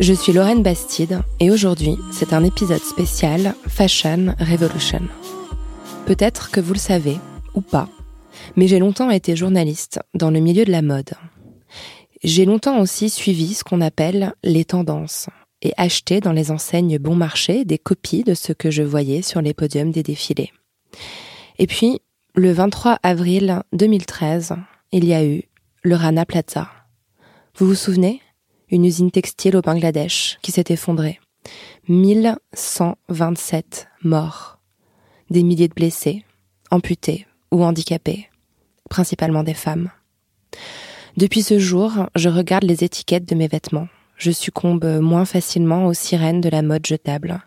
Je suis Lorraine Bastide et aujourd'hui, c'est un épisode spécial Fashion Revolution. Peut-être que vous le savez, ou pas, mais j'ai longtemps été journaliste dans le milieu de la mode. J'ai longtemps aussi suivi ce qu'on appelle les tendances et acheté dans les enseignes bon marché des copies de ce que je voyais sur les podiums des défilés. Et puis, le 23 avril 2013, il y a eu le Rana Plaza. Vous vous souvenez? Une usine textile au Bangladesh qui s'est effondrée. 1127 morts. Des milliers de blessés, amputés ou handicapés, principalement des femmes. Depuis ce jour, je regarde les étiquettes de mes vêtements. Je succombe moins facilement aux sirènes de la mode jetable.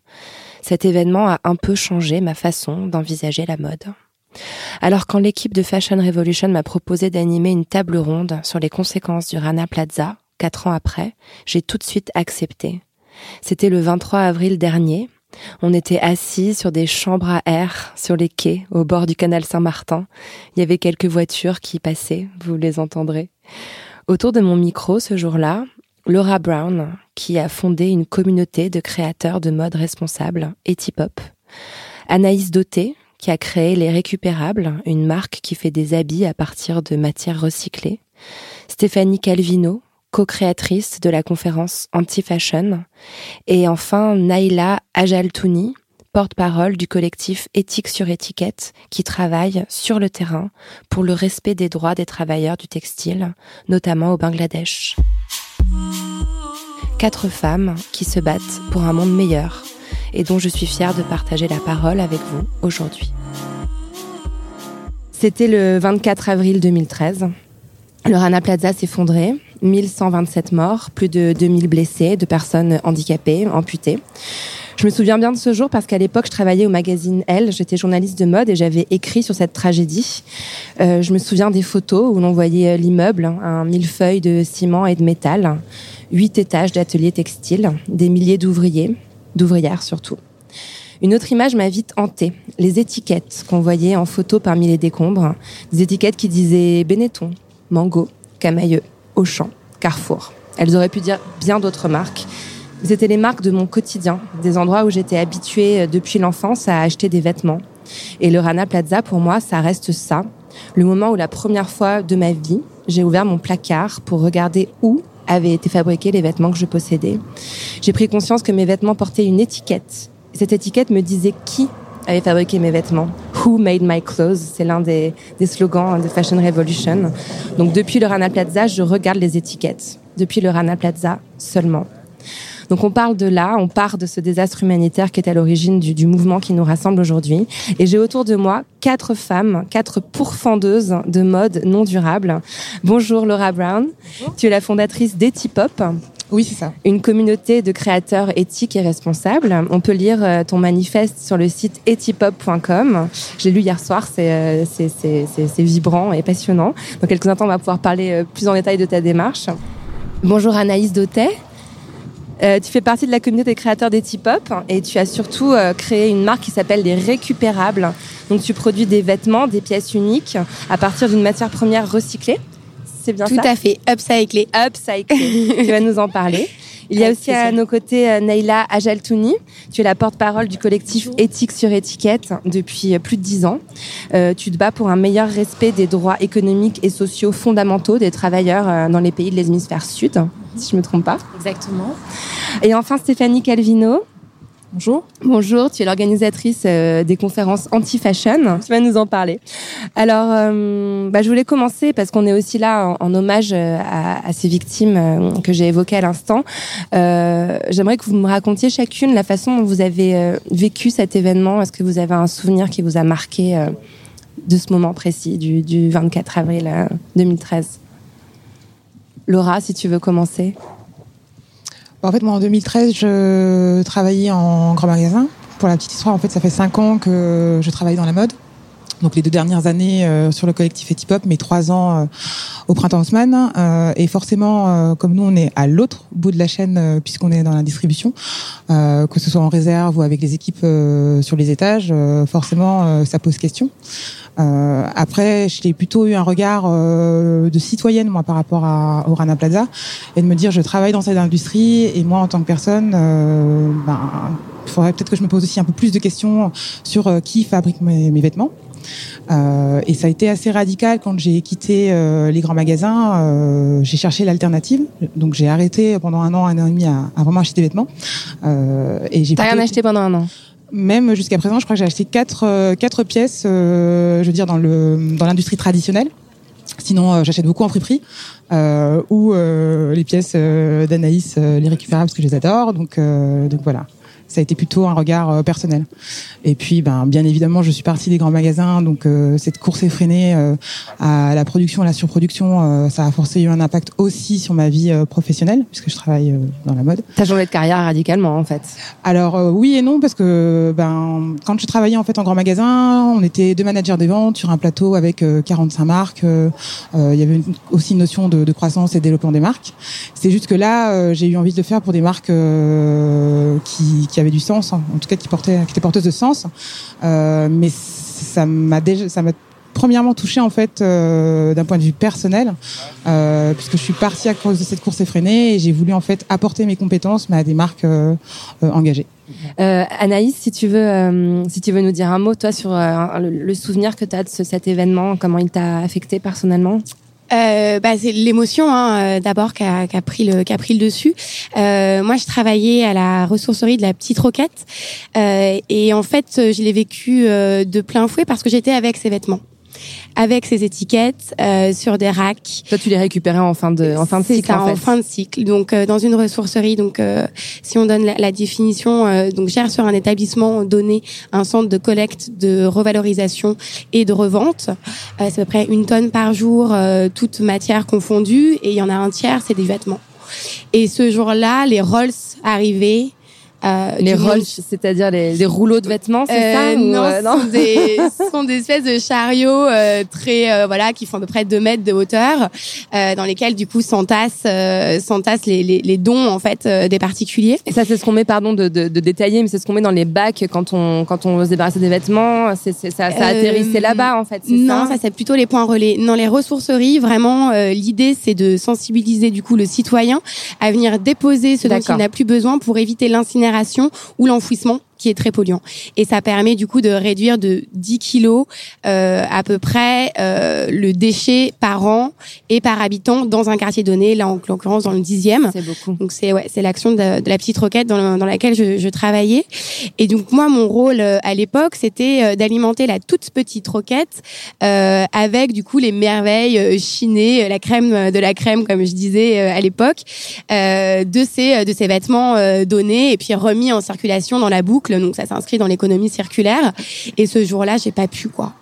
Cet événement a un peu changé ma façon d'envisager la mode. Alors quand l'équipe de Fashion Revolution m'a proposé d'animer une table ronde sur les conséquences du Rana Plaza, quatre ans après, j'ai tout de suite accepté. C'était le 23 avril dernier. On était assis sur des chambres à air sur les quais au bord du canal Saint-Martin. Il y avait quelques voitures qui passaient, vous les entendrez. Autour de mon micro ce jour-là, Laura Brown, qui a fondé une communauté de créateurs de mode responsables, Etipop. Anaïs Doté, qui a créé Les Récupérables, une marque qui fait des habits à partir de matières recyclées. Stéphanie Calvino, co-créatrice de la conférence Anti-Fashion. Et enfin, Naila Ajaltouni, porte-parole du collectif Éthique sur étiquette, qui travaille sur le terrain pour le respect des droits des travailleurs du textile, notamment au Bangladesh. Quatre femmes qui se battent pour un monde meilleur et dont je suis fière de partager la parole avec vous aujourd'hui. C'était le 24 avril 2013. Le Rana Plaza s'effondrait, 1127 morts, plus de 2000 blessés, de personnes handicapées, amputées. Je me souviens bien de ce jour parce qu'à l'époque, je travaillais au magazine Elle, j'étais journaliste de mode et j'avais écrit sur cette tragédie. Euh, je me souviens des photos où l'on voyait l'immeuble, un millefeuille de ciment et de métal, huit étages d'ateliers textiles, des milliers d'ouvriers, d'ouvrières surtout. Une autre image m'a vite hantée, les étiquettes qu'on voyait en photo parmi les décombres, des étiquettes qui disaient Benetton, Mango, Camailleux, Auchan, Carrefour. Elles auraient pu dire bien d'autres marques. C'était les marques de mon quotidien, des endroits où j'étais habituée depuis l'enfance à acheter des vêtements. Et le Rana Plaza, pour moi, ça reste ça. Le moment où la première fois de ma vie, j'ai ouvert mon placard pour regarder où avaient été fabriqués les vêtements que je possédais. J'ai pris conscience que mes vêtements portaient une étiquette. Cette étiquette me disait qui avait fabriqué mes vêtements. Who made my clothes? C'est l'un des, des slogans de Fashion Revolution. Donc depuis le Rana Plaza, je regarde les étiquettes. Depuis le Rana Plaza seulement. Donc on parle de là, on part de ce désastre humanitaire qui est à l'origine du, du mouvement qui nous rassemble aujourd'hui. Et j'ai autour de moi quatre femmes, quatre pourfendeuses de mode non durable. Bonjour Laura Brown, tu es la fondatrice d'Etipop. Oui, c'est ça. Une communauté de créateurs éthiques et responsables. On peut lire euh, ton manifeste sur le site etipop.com. J'ai lu hier soir, c'est euh, c'est- vibrant et passionnant. Dans quelques instants, on va pouvoir parler euh, plus en détail de ta démarche. Bonjour Anaïs Dautet. Tu fais partie de la communauté des créateurs d'Etipop et tu as surtout créé une marque qui s'appelle les Récupérables. Donc tu produis des vêtements, des pièces uniques à partir d'une matière première recyclée. C'est bien Tout ça à fait. Upcyclé. Upcyclé. tu vas nous en parler. Il y a aussi à nos côtés euh, Naila Ajaltouni. Tu es la porte-parole du collectif Éthique sur étiquette depuis euh, plus de dix ans. Euh, tu te bats pour un meilleur respect des droits économiques et sociaux fondamentaux des travailleurs dans les pays de l'hémisphère sud, si je me trompe pas. Exactement. Et enfin Stéphanie Calvino. Bonjour. Bonjour, tu es l'organisatrice euh, des conférences anti-fashion. Tu vas nous en parler. Alors, euh, bah, je voulais commencer parce qu'on est aussi là en, en hommage euh, à, à, ces victimes euh, que j'ai évoquées à l'instant. J'aimerais que vous me racontiez chacune la façon dont vous avez vécu cet événement. Est-ce que vous avez un souvenir qui vous a marqué de ce moment précis, du, du 24 avril 2013 Laura, si tu veux commencer. En fait, moi, en 2013, je travaillais en grand magasin. Pour la petite histoire, en fait, ça fait cinq ans que je travaille dans la mode. Donc les deux dernières années euh, sur le collectif Etipop, mais trois ans euh, au printemps Haussmann. Euh, et forcément, comme nous, on est à l'autre bout de la chaîne puisqu'on est dans la distribution, que ce soit en réserve ou avec les équipes sur les étages, forcément, ça pose question. Euh, après, j'ai plutôt eu un regard euh, de citoyenne moi par rapport à, au Rana Plaza et de me dire je travaille dans cette industrie et moi en tant que personne, euh, ben, il faudrait peut-être que je me pose aussi un peu plus de questions sur euh, qui fabrique mes, mes vêtements. Euh, et ça a été assez radical quand j'ai quitté euh, les grands magasins. Euh, j'ai cherché l'alternative, donc j'ai arrêté pendant un an, un an et demi à, à vraiment acheter des vêtements. et j'ai. T'as rien acheté pendant un an? Même jusqu'à présent, je crois que j'ai acheté quatre, euh, pièces, euh, je veux dire, dans l'industrie traditionnelle. Sinon, euh, j'achète beaucoup en friperie euh, ou les pièces d'Anaïs, les récupérables parce que je les adore. Donc, donc voilà ça a été plutôt un regard euh, personnel. Et puis, ben, bien évidemment, je suis partie des grands magasins, donc euh, cette course effrénée euh, à la production, à la surproduction, ça a forcément eu un impact aussi sur ma vie professionnelle, puisque je travaille dans la mode. T'as changé de carrière radicalement, en fait Alors oui et non, parce que ben, quand je travaillais en fait en grand magasin, on était deux managers des ventes sur un plateau avec 45 marques. Il y avait aussi une notion de, de, croissance et développement des marques. C'est juste que là, j'ai eu envie de le faire pour des marques qui, qui avait du sens, hein. en tout cas qui portait, qui était porteuse de sens. Euh, mais ça m'a déjà, ça m'a premièrement touché en fait euh, d'un point de vue personnel, euh, puisque je suis partie à cause de cette course effrénée et j'ai voulu en fait apporter mes compétences, à des marques engagées. Anaïs, si tu veux, si tu veux nous dire un mot toi sur le, souvenir que tu as de ce, cet événement, comment il t'a affecté personnellement? Euh, bah, c'est l'émotion hein, euh, d'abord qui a, a, pris le qui a pris le dessus. Euh, moi, je travaillais à la ressourcerie de la Petite Roquette euh, et en fait, je l'ai vécu euh, de plein fouet parce que j'étais avec ces vêtements avec ces étiquettes euh, sur des racks. Toi, tu les récupérais en fin de en fin de cycle. Ça, en, fait. en, fin de cycle. Donc euh, dans une ressourcerie. Donc euh, si on donne la, la définition, euh, donc gère sur un établissement donné un centre de collecte, de revalorisation et de revente. Euh, c'est à peu près une tonne par jour, euh, toute matière confondue, et il y en a un tiers, c'est des vêtements. Et ce jour-là, les Rolls arrivaient euh, les rolls, c'est-à-dire les, les, rouleaux de vêtements, c'est euh, ça Non, ou, euh, non sont des, sont des espèces de chariots euh, très euh, voilà qui font à peu près 2 mètres de hauteur, euh, dans lesquels du coup s'entassent s'entassent les, les, les, dons en fait des particuliers. Et ça, c'est ce qu'on met, pardon de, de, de détailler, mais c'est ce qu'on met dans les bacs quand on quand on se débarrasse des vêtements. C'est ça, ça atterrissait là-bas en fait. Non, ça, ça c'est plutôt les points relais. Dans les ressourceries, vraiment, l'idée c'est de sensibiliser du coup le citoyen à venir déposer ce dont il n'a plus besoin pour éviter l'incinération ou l'enfouissement qui est très polluant. Et ça permet du coup de réduire de 10 kilos euh, à peu près euh, le déchet par an et par habitant dans un quartier donné, là en l'occurrence dans le dixième. C'est beaucoup. Donc c'est ouais, c'est l'action de, de, la petite roquette dans, le, dans laquelle je, je, travaillais. Et donc moi mon rôle euh, à l'époque c'était euh, d'alimenter la toute petite roquette euh, avec du coup les merveilles euh, chinées, la crème de la crème comme je disais à l'époque, de ces de ces vêtements donnés et puis remis en circulation dans la boucle donc ça s'inscrit dans l'économie circulaire. Et ce jour-là, j'ai pas pu quoi.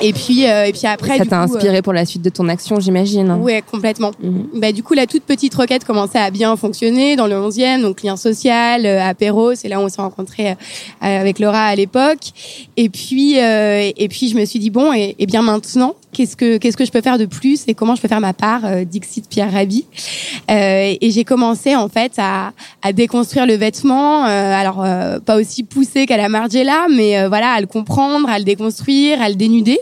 Et puis, euh, et puis après, ça t'a inspiré euh, pour la suite de ton action, j'imagine. Ouais, complètement. Mm-hmm. Bah du coup, la toute petite requête commençait à bien fonctionner dans le 11e, donc lien social, euh, apéro, c'est là où on s'est rencontrés euh, avec Laura à l'époque. Et puis, euh, et puis je me suis dit bon, et, et bien maintenant, qu'est-ce que qu'est-ce que je peux faire de plus et comment je peux faire ma part, Dixit Pierre Rabhi? et j'ai commencé en fait à, à déconstruire le vêtement, alors pas aussi poussé qu'à la Margiela, mais voilà, à le comprendre, à le déconstruire, à le dénuder.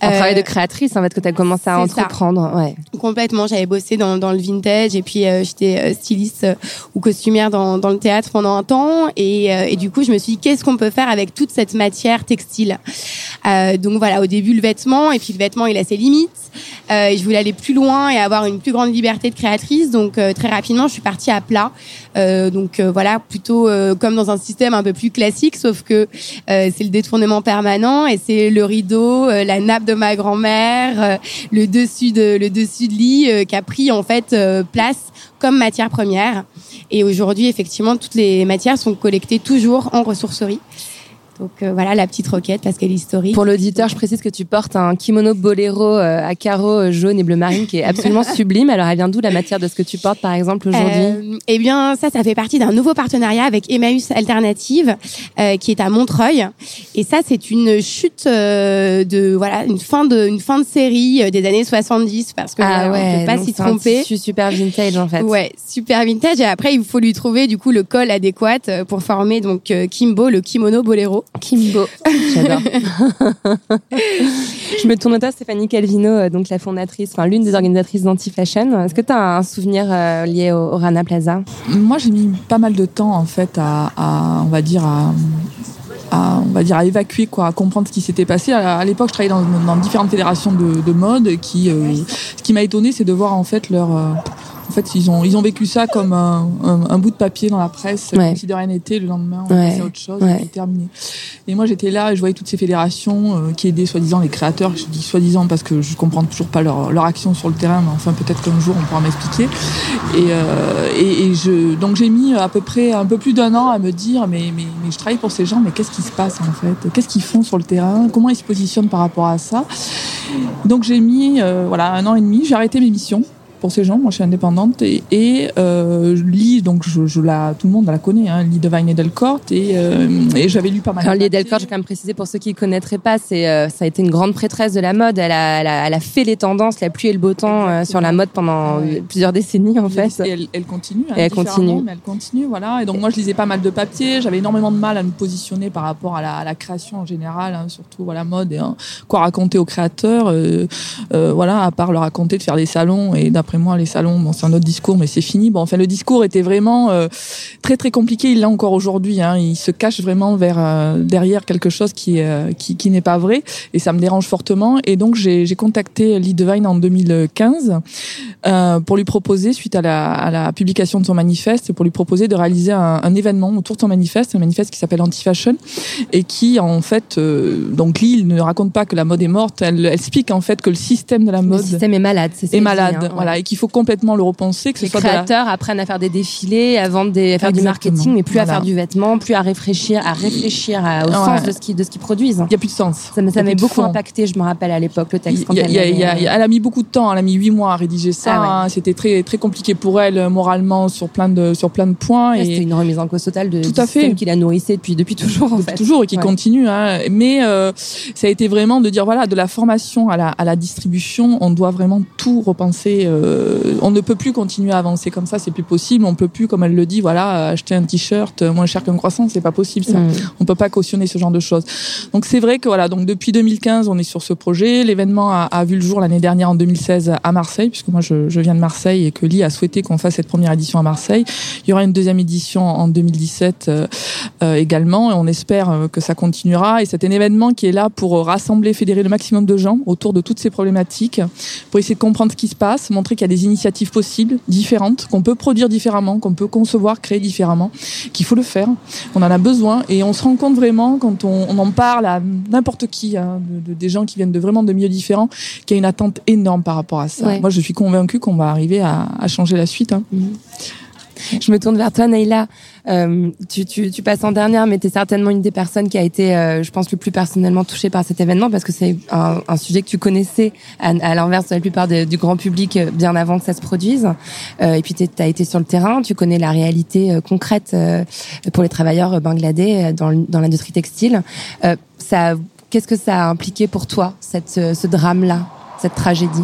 Un euh, travail de créatrice en fait que tu as commencé à entreprendre. Ouais. Complètement, j'avais bossé dans, dans, le vintage et puis euh, j'étais euh, styliste euh, ou costumière dans, dans, le théâtre pendant un temps et, et du coup je me suis dit qu'est-ce qu'on peut faire avec toute cette matière textile? Euh, donc voilà, au début le vêtement, et puis le vêtement il a ses limites. Euh, et je voulais aller plus loin et avoir une plus grande liberté de créatrice. Donc euh, très rapidement, je suis partie à plat. Euh, donc euh, voilà, plutôt euh, comme dans un système un peu plus classique, sauf que euh, c'est le détournement permanent et c'est le rideau, euh, la nappe de ma grand-mère, euh, le dessus de le dessus de lit euh, qui a pris en fait euh, place comme matière première. Et aujourd'hui, effectivement, toutes les matières sont collectées toujours en ressourcerie. Donc euh, voilà la petite roquette parce qu'elle est historique. Pour l'auditeur, je précise que tu portes un kimono boléro euh, à carreaux euh, jaune et bleu marine qui est absolument sublime. Alors, elle vient d'où la matière de ce que tu portes, par exemple, aujourd'hui Euh, eh bien, ça, ça fait partie d'un nouveau partenariat avec Emmaüs Alternative, euh, qui est à Montreuil. Et ça, c'est une chute euh, de voilà une fin de une fin de série des années 70 parce que voilà, on peut pas Ah s'y tromper. tissu super vintage, en fait. Ouais, super vintage. Et après, il faut lui trouver du coup le col adéquat pour former donc Kimbo, le kimono boléro. Kimbo. J'adore. je me tourne à toi, Stéphanie Calvino, euh, donc la fondatrice, enfin l'une des organisatrices d'Anti-Fashion. Est-ce que tu as un souvenir euh, lié au, au Rana Plaza? Moi, j'ai mis pas mal de temps en fait à, à, on va dire à, à, on va dire à évacuer quoi, à comprendre ce qui s'était passé. À, à l'époque, je travaillais dans, dans différentes fédérations de, de mode. Qui, euh, ce qui m'a étonné, c'est de voir en fait leur euh, en fait, ils ont, ils ont vécu ça comme un, un, un bout de papier dans la presse, Ouais. comme si de rien n'était. Le lendemain, on Ouais. passait à autre chose, Ouais. c'était terminé. Et moi, j'étais là et je voyais toutes ces fédérations euh, qui aidaient soi-disant les créateurs. Je dis soi-disant parce que je comprends toujours pas leur, leur action sur le terrain, mais enfin, peut-être qu'un jour, on pourra m'expliquer. Et, euh, et, et je, donc, j'ai mis à peu près un peu plus d'un an à me dire, mais, mais, mais je travaille pour ces gens, mais qu'est-ce qui se passe en fait? Qu'est-ce qu'ils font sur le terrain? Comment ils se positionnent par rapport à ça? Donc j'ai mis euh, voilà un an et demi, j'ai arrêté mes missions pour ces gens. Moi, je suis indépendante et, et euh, je lis donc je, je la tout le monde la connaît, hein, lit Divine et Delcourt et, euh, et j'avais lu pas mal. Alors, papiers. Delcourt, j'ai quand même précisé pour ceux qui ne connaîtraient pas, c'est, euh, ça a été une grande prêtresse de la mode. Elle a, elle a, elle a fait les tendances, la pluie et le beau temps sur la mode pendant Ouais. plusieurs décennies, en fait. Et elle, elle continue. hein, Et elle continue. Mais elle continue, voilà. Et donc moi, je lisais pas mal de papiers. J'avais énormément de mal à me positionner par rapport à la, à la création en général, hein, surtout voilà mode et hein, quoi raconter aux créateurs. voilà, à part leur raconter de faire des salons. Et d'après moi, les salons, bon, c'est un autre discours, mais c'est fini. Bon, enfin, le discours était vraiment euh, très très compliqué. Il l'a encore aujourd'hui. Hein, il se cache vraiment vers euh, derrière quelque chose qui euh, qui, qui n'est pas vrai. Et ça me dérange fortement. Et donc j'ai j'ai contacté Lee Devine en 2015 euh, pour lui proposer, suite à la, à la publication de son manifeste, pour lui proposer de réaliser un, un événement autour de son manifeste, un manifeste qui s'appelle Anti-Fashion, et qui en fait, euh, donc Lille ne raconte pas que la mode est morte, elle, elle explique en fait que le système de la Le mode système est malade, c'est ça est dit, malade, hein, ouais. Et qu'il faut complètement le repenser, que ce Les soit de la- créateurs apprennent à faire des défilés, à vendre des, à faire du marketing, mais plus à faire du vêtement, plus à réfléchir, à réfléchir à- au Ouais. sens de ce qu'ils, de ce qu'ils produisent. il y a plus de sens. Ça m'a Il y ça a m'a plus de beaucoup impacté, je me rappelle à l'époque, le texte. quand y a- elle y a- y a- elle a mis beaucoup de temps, elle a mis huit mois à rédiger ça. Ah ouais. hein. C'était très très compliqué pour elle euh, moralement sur plein de sur plein de points. Ouais, et C'était une remise en cause totale de, Tout du à fait. qui la nourrissait depuis, depuis toujours, en fait. toujours et qui continue. Hein. Mais euh, ça a été vraiment de dire voilà, de la formation à la, à la distribution, on doit vraiment tout repenser. euh, on ne peut plus continuer à avancer comme ça, c'est plus possible. On peut plus, comme elle le dit, voilà, acheter un t-shirt moins cher qu'un croissant, c'est pas possible ça. Mm. On peut pas cautionner ce genre de choses. Donc c'est vrai que voilà, donc depuis 2015, on est sur ce projet. L'événement a, a vu le jour l'année dernière en 2016 à Marseille, puisque moi je, je viens de Marseille et que Lee a souhaité qu'on fasse cette première édition à Marseille. Il y aura une deuxième édition en 2017 euh, euh, également et on espère euh, que ça continuera. Et c'est un événement qui est là pour euh, rassembler, fédérer le maximum de gens autour de toutes ces problématiques, pour essayer de comprendre ce qui se passe, montrer qu'il y a des initiatives possibles, différentes, qu'on peut produire différemment, qu'on peut concevoir, créer différemment, qu'il faut le faire. On en a besoin et on se rend compte vraiment quand on, on en parle à n'importe qui, hein, de, de- des gens qui viennent de vraiment de milieux différents, qu'il y a une attente énorme par rapport à ça. Ouais. Moi, je suis convaincue qu'on va arriver à, à changer la suite. Hein. Je me tourne vers toi, Naïla. Euh, tu, tu, tu passes en dernière, mais tu es certainement une des personnes qui a été, euh, je pense, le plus personnellement touchée par cet événement parce que c'est un, un sujet que tu connaissais à, à l'inverse de la plupart de- du grand public euh, bien avant que ça se produise. Euh, et puis tu as été sur le terrain, tu connais la réalité euh, concrète euh, pour les travailleurs bangladais dans, dans l'industrie textile. Ça, qu'est-ce que ça a impliqué pour toi, cette, ce, drame-là, cette tragédie?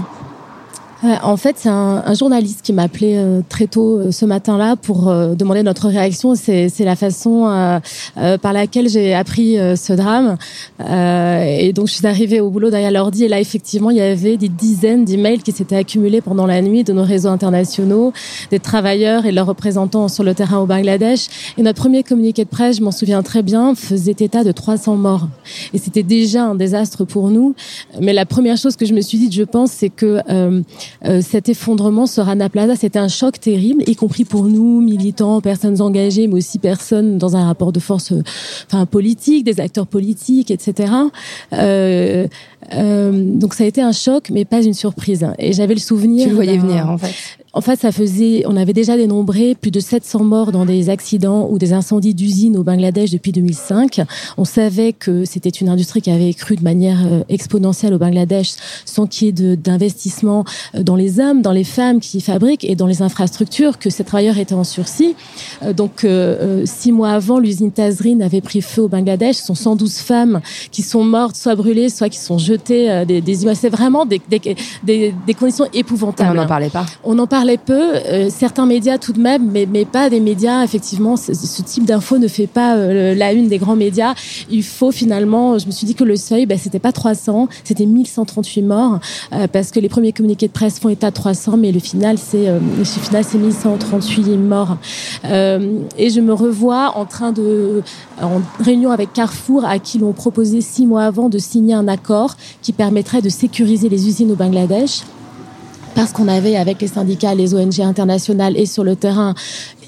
En fait, c'est un, un journaliste qui m'a appelé euh, très tôt euh, ce matin-là pour euh, demander notre réaction. C'est la façon euh, euh, par laquelle j'ai appris euh, ce drame. Et donc, je suis arrivée au boulot derrière l'ordi et là, effectivement, il y avait des dizaines d'emails qui s'étaient accumulés pendant la nuit de nos réseaux internationaux, des travailleurs et leurs représentants sur le terrain au Bangladesh. Et notre premier communiqué de presse, je m'en souviens très bien, faisait état de 300 morts. Et c'était déjà un désastre pour nous. Mais la première chose que je me suis dit, je pense, c'est que euh, cet effondrement sur Rana Plaza, c'était un choc terrible, y compris pour nous, militants, personnes engagées, mais aussi personnes dans un rapport de force euh, enfin, politique, des acteurs politiques, etc. euh, donc ça a été un choc, mais pas une surprise. Et j'avais le souvenir... Tu le voyais venir, en fait. en fait, ça faisait, on avait déjà dénombré plus de 700 morts dans des accidents ou des incendies d'usines au Bangladesh depuis 2005. On savait que c'était une industrie qui avait cru de manière euh, exponentielle au Bangladesh sans qu'il y ait d'investissement euh, dans les hommes, dans les femmes qui fabriquent et dans les infrastructures, que ces travailleurs étaient en sursis. Donc, euh, six mois avant, l'usine Tazreen avait pris feu au Bangladesh. Ce sont 112 femmes qui sont mortes, soit brûlées, soit qui sont jetées euh, des, des images. C'est vraiment des, des, des, des conditions Et épouvantables. on n'en parlait pas. On en parlait peu, euh, certains médias tout de même, mais, mais pas des médias. Effectivement, ce, ce type d'info ne fait pas euh, la une des grands médias. Il faut finalement, je me suis dit que le seuil, bah, c'était pas 300, c'était 1138 morts, euh, parce que les premiers communiqués de presse font état de 300, mais le final, c'est le final, c'est 1138 morts. Et je me revois en train de, en réunion avec Carrefour, à qui l'on proposé six mois avant de signer un accord qui permettrait de sécuriser les usines au Bangladesh. Parce qu'on avait avec les syndicats, les ONG internationales et sur le terrain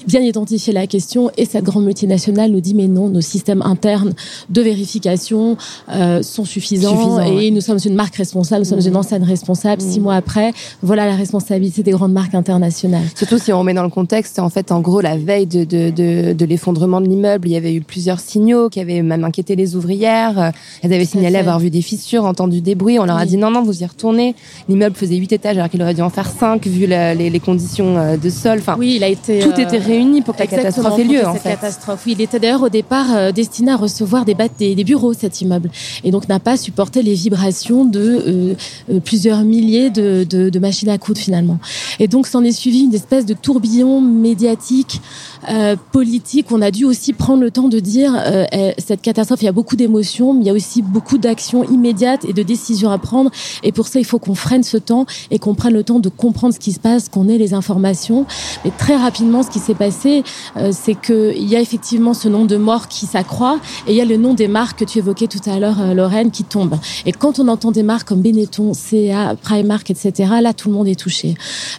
bien identifié la question et cette grande multinationale nous dit mais non, nos systèmes internes de vérification euh, sont suffisants et ouais. nous sommes une marque responsable, nous sommes une enseigne responsable. Six mois après, voilà la responsabilité des grandes marques internationales. Surtout si on remet dans le contexte, en fait, en gros, la veille de, de, de, de l'effondrement de l'immeuble, il y avait eu plusieurs signaux qui avaient même inquiété les ouvrières. Euh, Elles avaient signalé avoir vu des fissures, entendu des bruits. On leur a Oui. dit non, non, vous y retournez. L'immeuble faisait huit étages alors qu'il aurait dû en faire cinq vu la- les, les conditions euh, de sol. Enfin, Oui, il a été tout euh, était réuni pour que la catastrophe ait lieu, en fait. catastrophe. Oui, il était d'ailleurs au départ euh, destiné à recevoir des, bat- des, des bureaux, cet immeuble. Et donc n'a pas supporté les vibrations de euh, euh, plusieurs milliers de, de, de machines à coudre finalement. Et donc s'en est suivi une espèce de tourbillon médiatique, euh, politique. On a dû aussi prendre le temps de dire, euh, cette catastrophe, il y a beaucoup d'émotions, mais il y a aussi beaucoup d'actions immédiates et de décisions à prendre. Et pour ça, il faut qu'on freine ce temps et qu'on prenne le temps de comprendre ce qui se passe, qu'on ait les informations. Mais très rapidement, ce qui s'est passé, euh, c'est qu'il y a effectivement ce nombre de morts qui s'accroît et il y a le nom des marques que tu évoquais tout à l'heure, euh, Lorraine, qui tombe. Et quand on entend des marques comme Benetton, CA, Primark, etc., là, tout le monde est touché.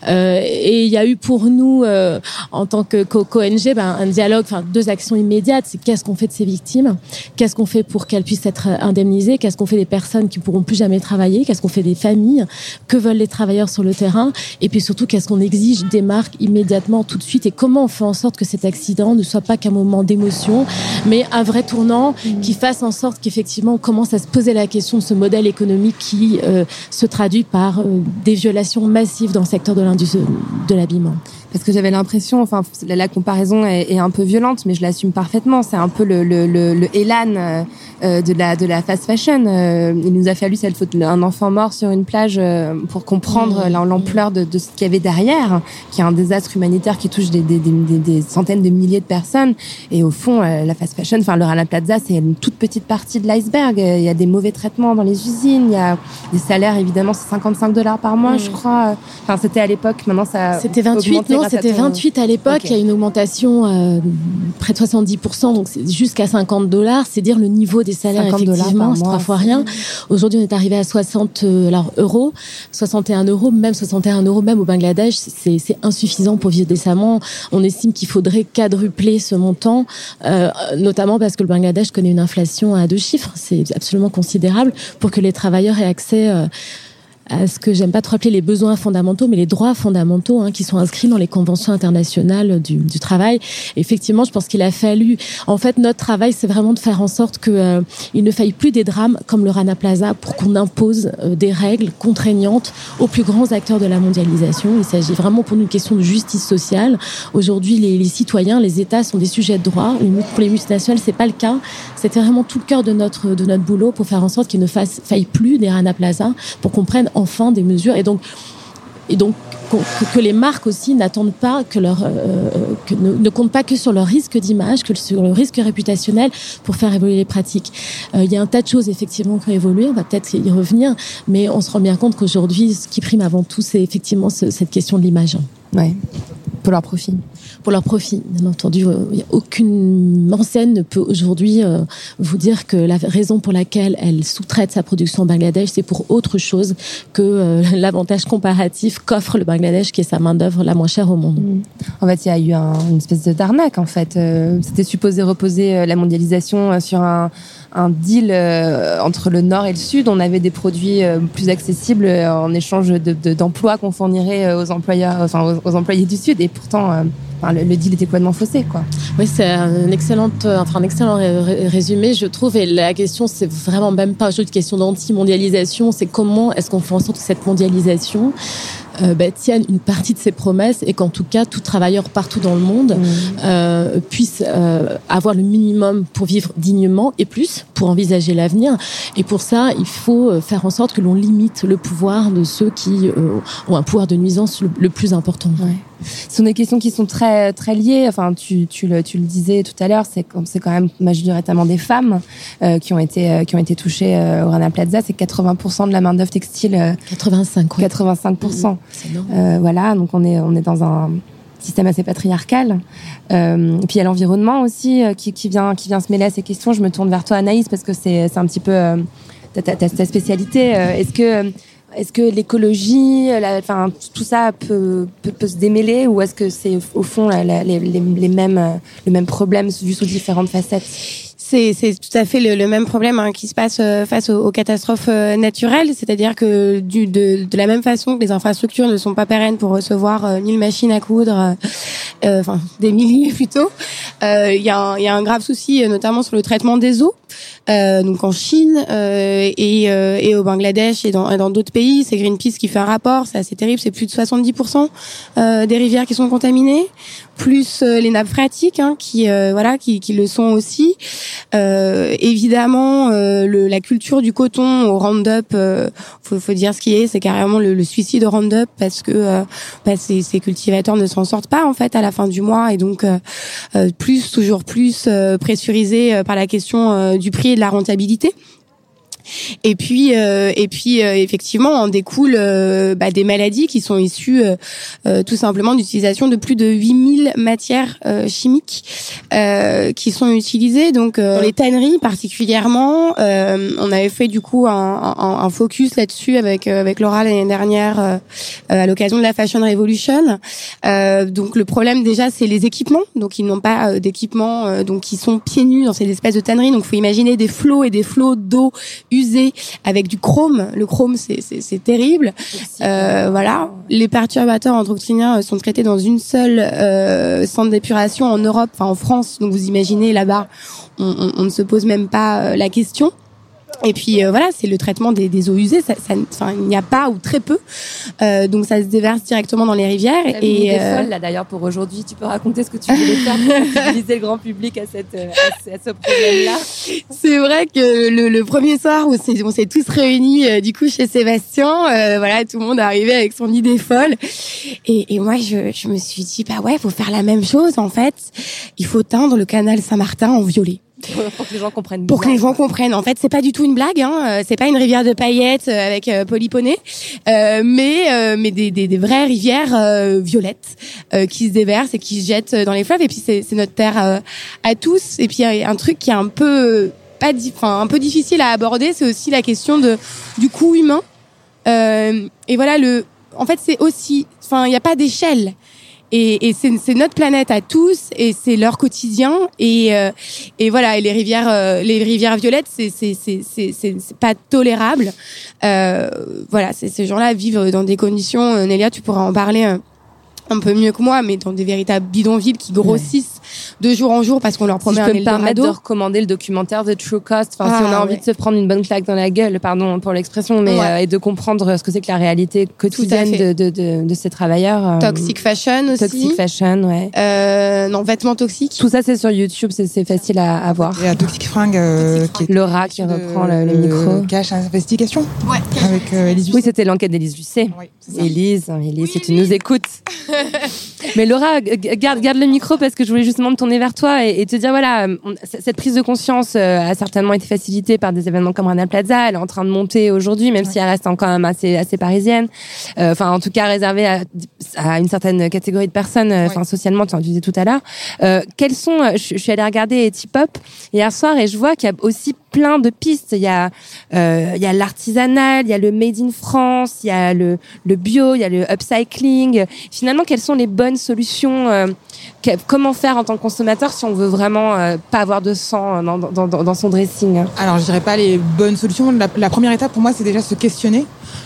Euh, et il y a eu pour nous, euh, en tant que co- qu'ONG, ben, un dialogue, enfin deux actions immédiates. C'est qu'est-ce qu'on fait de ces victimes? Qu'est-ce qu'on fait pour qu'elles puissent être indemnisées? Qu'est-ce qu'on fait des personnes qui pourront plus jamais travailler? Qu'est-ce qu'on fait des familles? Que veulent les travailleurs sur le terrain? Et puis surtout, qu'est-ce qu'on exige des marques immédiatement, tout de suite? Et comment on fait en sorte que cet accident ne soit pas qu'un moment d'émotion, mais un vrai tournant qui fasse en sorte qu'effectivement on commence à se poser la question de ce modèle économique qui euh, se traduit par euh, des violations massives dans le secteur de l'industrie de l'habillement. Parce que j'avais l'impression, enfin, la, la comparaison est, est un peu violente, mais je l'assume parfaitement. C'est un peu le, le, le, le Elan euh, euh, de la de la fast fashion. Euh, il nous a fallu cette faute un enfant mort sur une plage euh, pour comprendre Mmh. la- l'ampleur de, de ce qu'il y avait derrière, qui est un désastre humanitaire qui touche des, des, des, des- centaines de milliers de personnes. Et au fond, euh, la fast fashion, enfin le Rana Plaza, c'est une toute petite partie de l'iceberg. Euh, Il y a des mauvais traitements dans les usines. Il y a des salaires, évidemment, c'est 55 dollars par mois, Mmh. je crois. Enfin, c'était à l'époque. Maintenant, ça. C'était 28, augmenté non, c'était ton- 28 à l'époque. Il y a une augmentation euh, près de 70%, donc c'est jusqu'à 50 dollars. C'est dire le niveau des salaires, 50 dollars effectivement, c'est trois fois rien. Aujourd'hui, on est arrivé à 60 euh, alors, euros, 61 euros, même 61 euros, même au Bangladesh, c'est c'est insuffisant pour vivre décemment. On estime qu'il faudrait quadrupler ce montant, euh, notamment parce que le Bangladesh connaît une inflation à deux chiffres. C'est absolument considérable pour que les travailleurs aient accès. euh, à ce que j'aime pas trop appeler les besoins fondamentaux, mais les droits fondamentaux hein, qui sont inscrits dans les conventions internationales du, du travail. Effectivement, je pense qu'il a fallu. En fait, notre travail, c'est vraiment de faire en sorte que euh, ne faille plus des drames comme le Rana Plaza pour qu'on impose euh, des règles contraignantes aux plus grands acteurs de la mondialisation. Il s'agit vraiment pour nous d'une question de justice sociale. Aujourd'hui, les, les citoyens, les États sont des sujets de droit. Pour les multinationales, c'est pas le cas. C'était vraiment tout le cœur de notre de notre boulot pour faire en sorte qu'il ne fasse, faille plus des Rana Plaza, pour qu'on prenne enfin des mesures. Et donc et donc que, les marques aussi n'attendent pas que leur euh, que ne, ne, comptent pas que sur leur risque d'image, que sur le risque réputationnel pour faire évoluer les pratiques. Euh, il y a un tas de choses effectivement qui ont évolué, on va peut-être y revenir, mais on se rend bien compte qu'aujourd'hui, ce qui prime avant tout, c'est effectivement ce, cette question de l'image. Ouais. Pour leur profit. Pour leur profit, bien entendu. Euh, aucune enseigne ne peut aujourd'hui euh, vous dire que la raison pour laquelle elle sous-traite sa production au Bangladesh, c'est pour autre chose que euh, l'avantage comparatif qu'offre le Bangladesh, qui est sa main-d'œuvre la moins chère au monde. Mmh. En fait, il y a eu un, une espèce de d'arnaque, en fait. C'était supposé reposer la mondialisation sur un, un deal euh, entre le nord et le sud. On avait des produits euh, plus accessibles euh, en échange d'emplois de, de, qu'on fournirait aux employeurs, enfin aux, aux, employés du sud. Et pourtant, euh, enfin, le, le, deal était complètement faussé, quoi. Oui, c'est un excellent, enfin un excellent ré résumé, je trouve. Et la question, c'est vraiment même pas juste une question d'anti-mondialisation. C'est comment est-ce qu'on fait en sorte que cette mondialisation euh, bah, tiennent une partie de ses promesses et qu'en tout cas tout travailleur partout dans le monde mmh. euh, puisse euh, avoir le minimum pour vivre dignement et plus pour envisager l'avenir et pour ça il faut faire en sorte que l'on limite le pouvoir de ceux qui euh, ont un pouvoir de nuisance le, le plus important. Ouais. Ce sont des questions qui sont très très liées. Enfin, tu, tu, le, tu le disais tout à l'heure, c'est c'est quand même majoritairement des femmes euh, qui ont été euh, qui ont été touchées euh, au Rana Plaza. C'est 80% de la main d'œuvre textile. 85. Ouais. 85%. Mmh, euh, voilà, donc on est on est dans un système assez patriarcal. Euh, puis il y a l'environnement aussi euh, qui, qui vient qui vient se mêler à ces questions. Je me tourne vers toi, Anaïs, parce que c'est c'est un petit peu euh, ta, ta, ta spécialité. Est-ce que est-ce que l'écologie, enfin tout ça peut, peut, peut se démêler ou est-ce que c'est au fond la, la, les, les, mêmes le même problème vu sous différentes facettes? C'est tout à fait le, le même problème hein, qui se passe euh, face aux, aux catastrophes euh, naturelles, c'est-à-dire que du, de, de, la même façon que les infrastructures ne sont pas pérennes pour recevoir euh, mille machines à coudre, euh, enfin des milliers plutôt, il y, a y a un grave souci notamment sur le traitement des eaux. Euh, donc en Chine euh, et, euh, et au Bangladesh et dans dans d'autres pays, c'est Greenpeace qui fait un rapport, c'est assez terrible, c'est plus de 70% des rivières qui sont contaminées, plus les nappes phréatiques hein, qui voilà qui, qui le sont aussi. évidemment, le, la culture du coton au Roundup, faut, faut dire ce qui est, c'est carrément le, le, suicide au Roundup parce que bah, ces, ces cultivateurs ne s'en sortent pas en fait à la fin du mois et donc plus toujours plus pressurisés par la question du prix la rentabilité. Et puis, euh, et puis euh, effectivement, en découle euh, bah, des maladies qui sont issues tout simplement d'utilisation de plus de 8000 matières chimiques qui sont utilisées. Donc, dans les tanneries particulièrement, on avait fait du coup un, un, un focus là-dessus avec avec Laura l'année dernière à l'occasion de la Fashion Revolution. donc, le problème déjà, c'est les équipements. Donc, ils n'ont pas d'équipements, donc ils sont pieds nus dans ces espèces de tanneries. Donc, faut imaginer des flots et des flots d'eau avec du chrome. Le chrome, c'est terrible. Euh, voilà. Les perturbateurs endocriniens sont traités dans une seule euh, centre d'épuration en Europe, enfin en France. Donc vous imaginez là-bas, on, on, on, ne se pose même pas euh, la question. Et puis euh, voilà, c'est le traitement des, des eaux usées. Ça, ça, enfin, il n'y a pas ou très peu, euh, donc ça se déverse directement dans les rivières. et euh... folle là d'ailleurs pour aujourd'hui. Tu peux raconter ce que tu voulais faire pour utiliser le grand public à cette à, à ce problème-là. C'est vrai que le, le, premier soir où on s'est tous réunis euh, du coup chez Sébastien, euh, voilà, tout le monde est arrivé avec son idée folle. Et, et moi, je, je me suis dit bah ouais, faut faire la même chose en fait. Il faut teindre le canal Saint-Martin en violet pour que les gens comprennent. Pour que les gens comprennent. En fait, c'est pas du tout une blague. Hein. C'est pas une rivière de paillettes avec euh, polyponée, euh, mais euh, mais des, des, des, vraies rivières euh, violettes euh, qui se déversent et qui se jettent dans les fleuves. Et puis c'est notre terre à tous. Et puis il y a un truc qui est un peu pas, enfin un peu difficile à aborder, c'est aussi la question de du coût humain. et voilà le. En fait, c'est aussi. Enfin, il n'y a pas d'échelle et, et c'est notre planète à tous et c'est leur quotidien. Et euh, et voilà et les rivières euh, les rivières violettes c'est c'est c'est pas tolérable. Euh, voilà ces gens-là vivent dans des conditions euh, Nélia tu pourras en parler un peu mieux que moi mais dans des véritables bidonvilles qui grossissent de jour en jour parce qu'on leur Si promet je un peux me permettre de recommander le documentaire The True Cost, enfin, si Ah, on a envie ouais. de se prendre une bonne claque dans la gueule, pardon pour l'expression, mais Ouais. euh, et de comprendre ce que c'est que la réalité quotidienne de, de, de, de ces travailleurs. euh, Toxic Fashion aussi. Toxic Fashion, ouais. Euh, non, vêtements toxiques. Tout ça, c'est sur YouTube, c'est c'est facile à, à voir. Et à Toxic Fringue, euh, qui est Laura qui reprend le, le micro. Cache investigation. Ouais. Avec euh, Élise Oui, c'était l'enquête d'Élise Lucet. Élise, hein, Élise, si tu nous écoutes. Mais Laura, garde, garde le micro parce que je voulais justement me tourner vers toi et, et te dire voilà, euh, on- cette prise de conscience euh, a certainement été facilitée par des événements comme Rana Plaza. Elle est en train de monter aujourd'hui, même si elle reste quand même assez, assez parisienne. Euh, Enfin, en tout cas, réservée à, à une certaine catégorie de personnes, enfin, socialement, tu en disais tout à l'heure. Euh, quels sont, je, je suis allée regarder Tip Hop hier soir et je vois qu'il y a aussi plein de pistes. Il y a, euh, il y a l'artisanal, il y a le made in France, il y a le, le bio, il y a le upcycling. Finalement, quelles sont les bonnes solutions euh, Comment faire en tant que consommateur si on veut vraiment euh, pas avoir de sang dans, dans, dans, dans son dressing Alors, je dirais pas les bonnes solutions. La, première étape pour moi, c'est déjà se questionner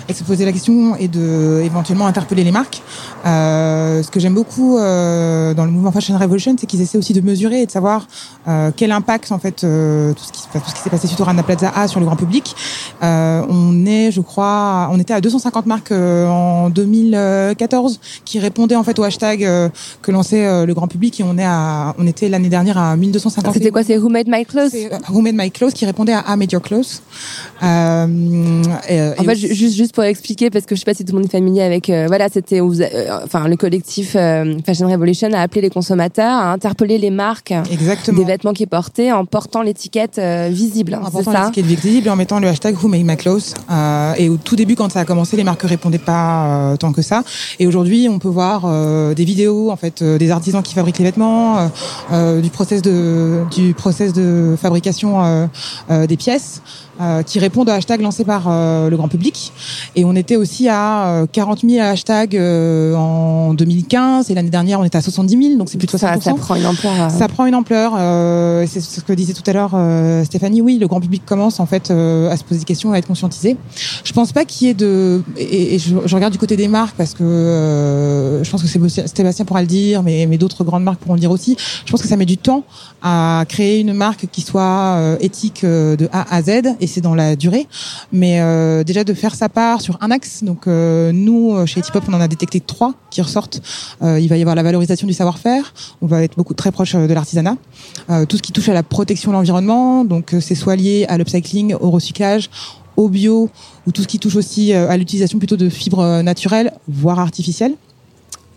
et se poser la question et de éventuellement interpeller les marques. Euh, ce que j'aime beaucoup euh, dans le mouvement Fashion Revolution, c'est qu'ils essaient aussi de mesurer et de savoir euh, quel impact en fait euh, tout ce qui, tout ce qui s'est suite au Rana Plaza a sur le grand public. Euh, on est, je crois, on était à 250 marques euh, en 2014 qui répondaient en fait au hashtag euh, que lançait le grand public et on est à, on était l'année dernière à 1250. C'était quoi C'est Who Made My Clothes C'est, Who Made My Clothes qui répondait à I Made Your Clothes. Euh, et, En et fait, aussi- juste, juste pour expliquer, parce que je sais pas si tout le monde est familier avec, euh, voilà, c'était, euh, enfin, le collectif Fashion Revolution a appelé les consommateurs à interpeller les marques Exactement. des vêtements qui portaient en portant l'étiquette euh, visible. en C'est ça l'étiquette visible en mettant le hashtag Who Made My Clothes. Euh, et au tout début, quand ça a commencé, les marques répondaient pas euh, tant que ça. Et aujourd'hui, on peut voir euh, des vidéos, en fait, des artisans qui fabriquent les vêtements, du process de du process de fabrication des pièces. Euh, qui répondent au hashtag lancé par euh, le grand public. Et on était aussi à euh, 40 000 hashtags euh, en 2015 et l'année dernière on était à 70 000, donc c'est plus de 60%. Ça, ça prend une ampleur. euh, Ça prend une ampleur. Euh, c'est ce que disait tout à l'heure euh, Stéphanie. Oui, le grand public commence en fait euh, à se poser des questions, à être conscientisé. Je pense pas qu'il y ait de. Et, et je, je regarde du côté des marques parce que euh, je pense que c'est Sébastien pourra le dire, mais, mais d'autres grandes marques pourront le dire aussi. Je pense que ça met du temps à créer une marque qui soit euh, éthique euh, de A à Z et c'est dans la durée. Mais euh, déjà de faire sa part sur un axe. Donc euh, nous euh, chez Etipop on en a détecté trois qui ressortent. Il va y avoir la valorisation du savoir-faire. On va être beaucoup très proche de l'artisanat. Tout ce qui touche à la protection de l'environnement. Donc c'est soit lié à l'upcycling, au recyclage au bio ou tout ce qui touche aussi à l'utilisation plutôt de fibres naturelles voire artificielles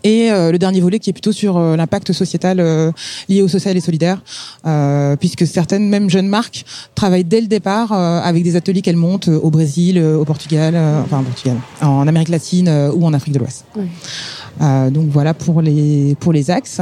et euh, le dernier volet qui est plutôt sur euh, l'impact sociétal euh, lié au social et solidaire, euh, puisque certaines, même jeunes marques, travaillent dès le départ euh, avec des ateliers qu'elles montent au Brésil, euh, au Portugal, euh, enfin au Portugal, en Amérique latine euh, ou en Afrique de l'Ouest. Oui. Euh, donc voilà pour les pour les axes.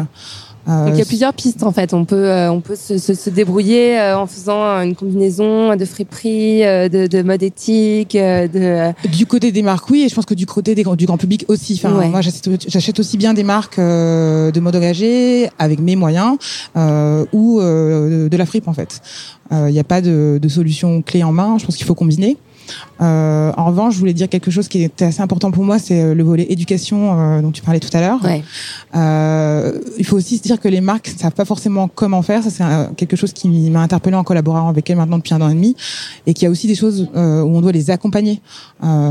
Euh, Donc il y a plusieurs pistes en fait. On peut euh, on peut se, se, se débrouiller euh, en faisant une combinaison de friperie, euh, de, de mode éthique, euh, de Du côté des marques, oui, et je pense que du côté des, du grand public aussi. Enfin, Ouais. moi, j'achète aussi bien des marques euh, de mode engagé avec mes moyens euh, ou euh, de, la fripe en fait. Il n'y a pas de, de solution clé en main. Je pense qu'il faut combiner. Euh, en revanche, je voulais dire quelque chose qui était assez important pour moi, c'est euh, le volet éducation euh, dont tu parlais tout à l'heure. ouais. Euh, il faut aussi se dire que les marques ne savent pas forcément comment faire. Ça, c'est quelque chose qui m'a interpellé en collaborant avec elles maintenant depuis un an et demi. Et qu'il y a aussi des choses où on doit les accompagner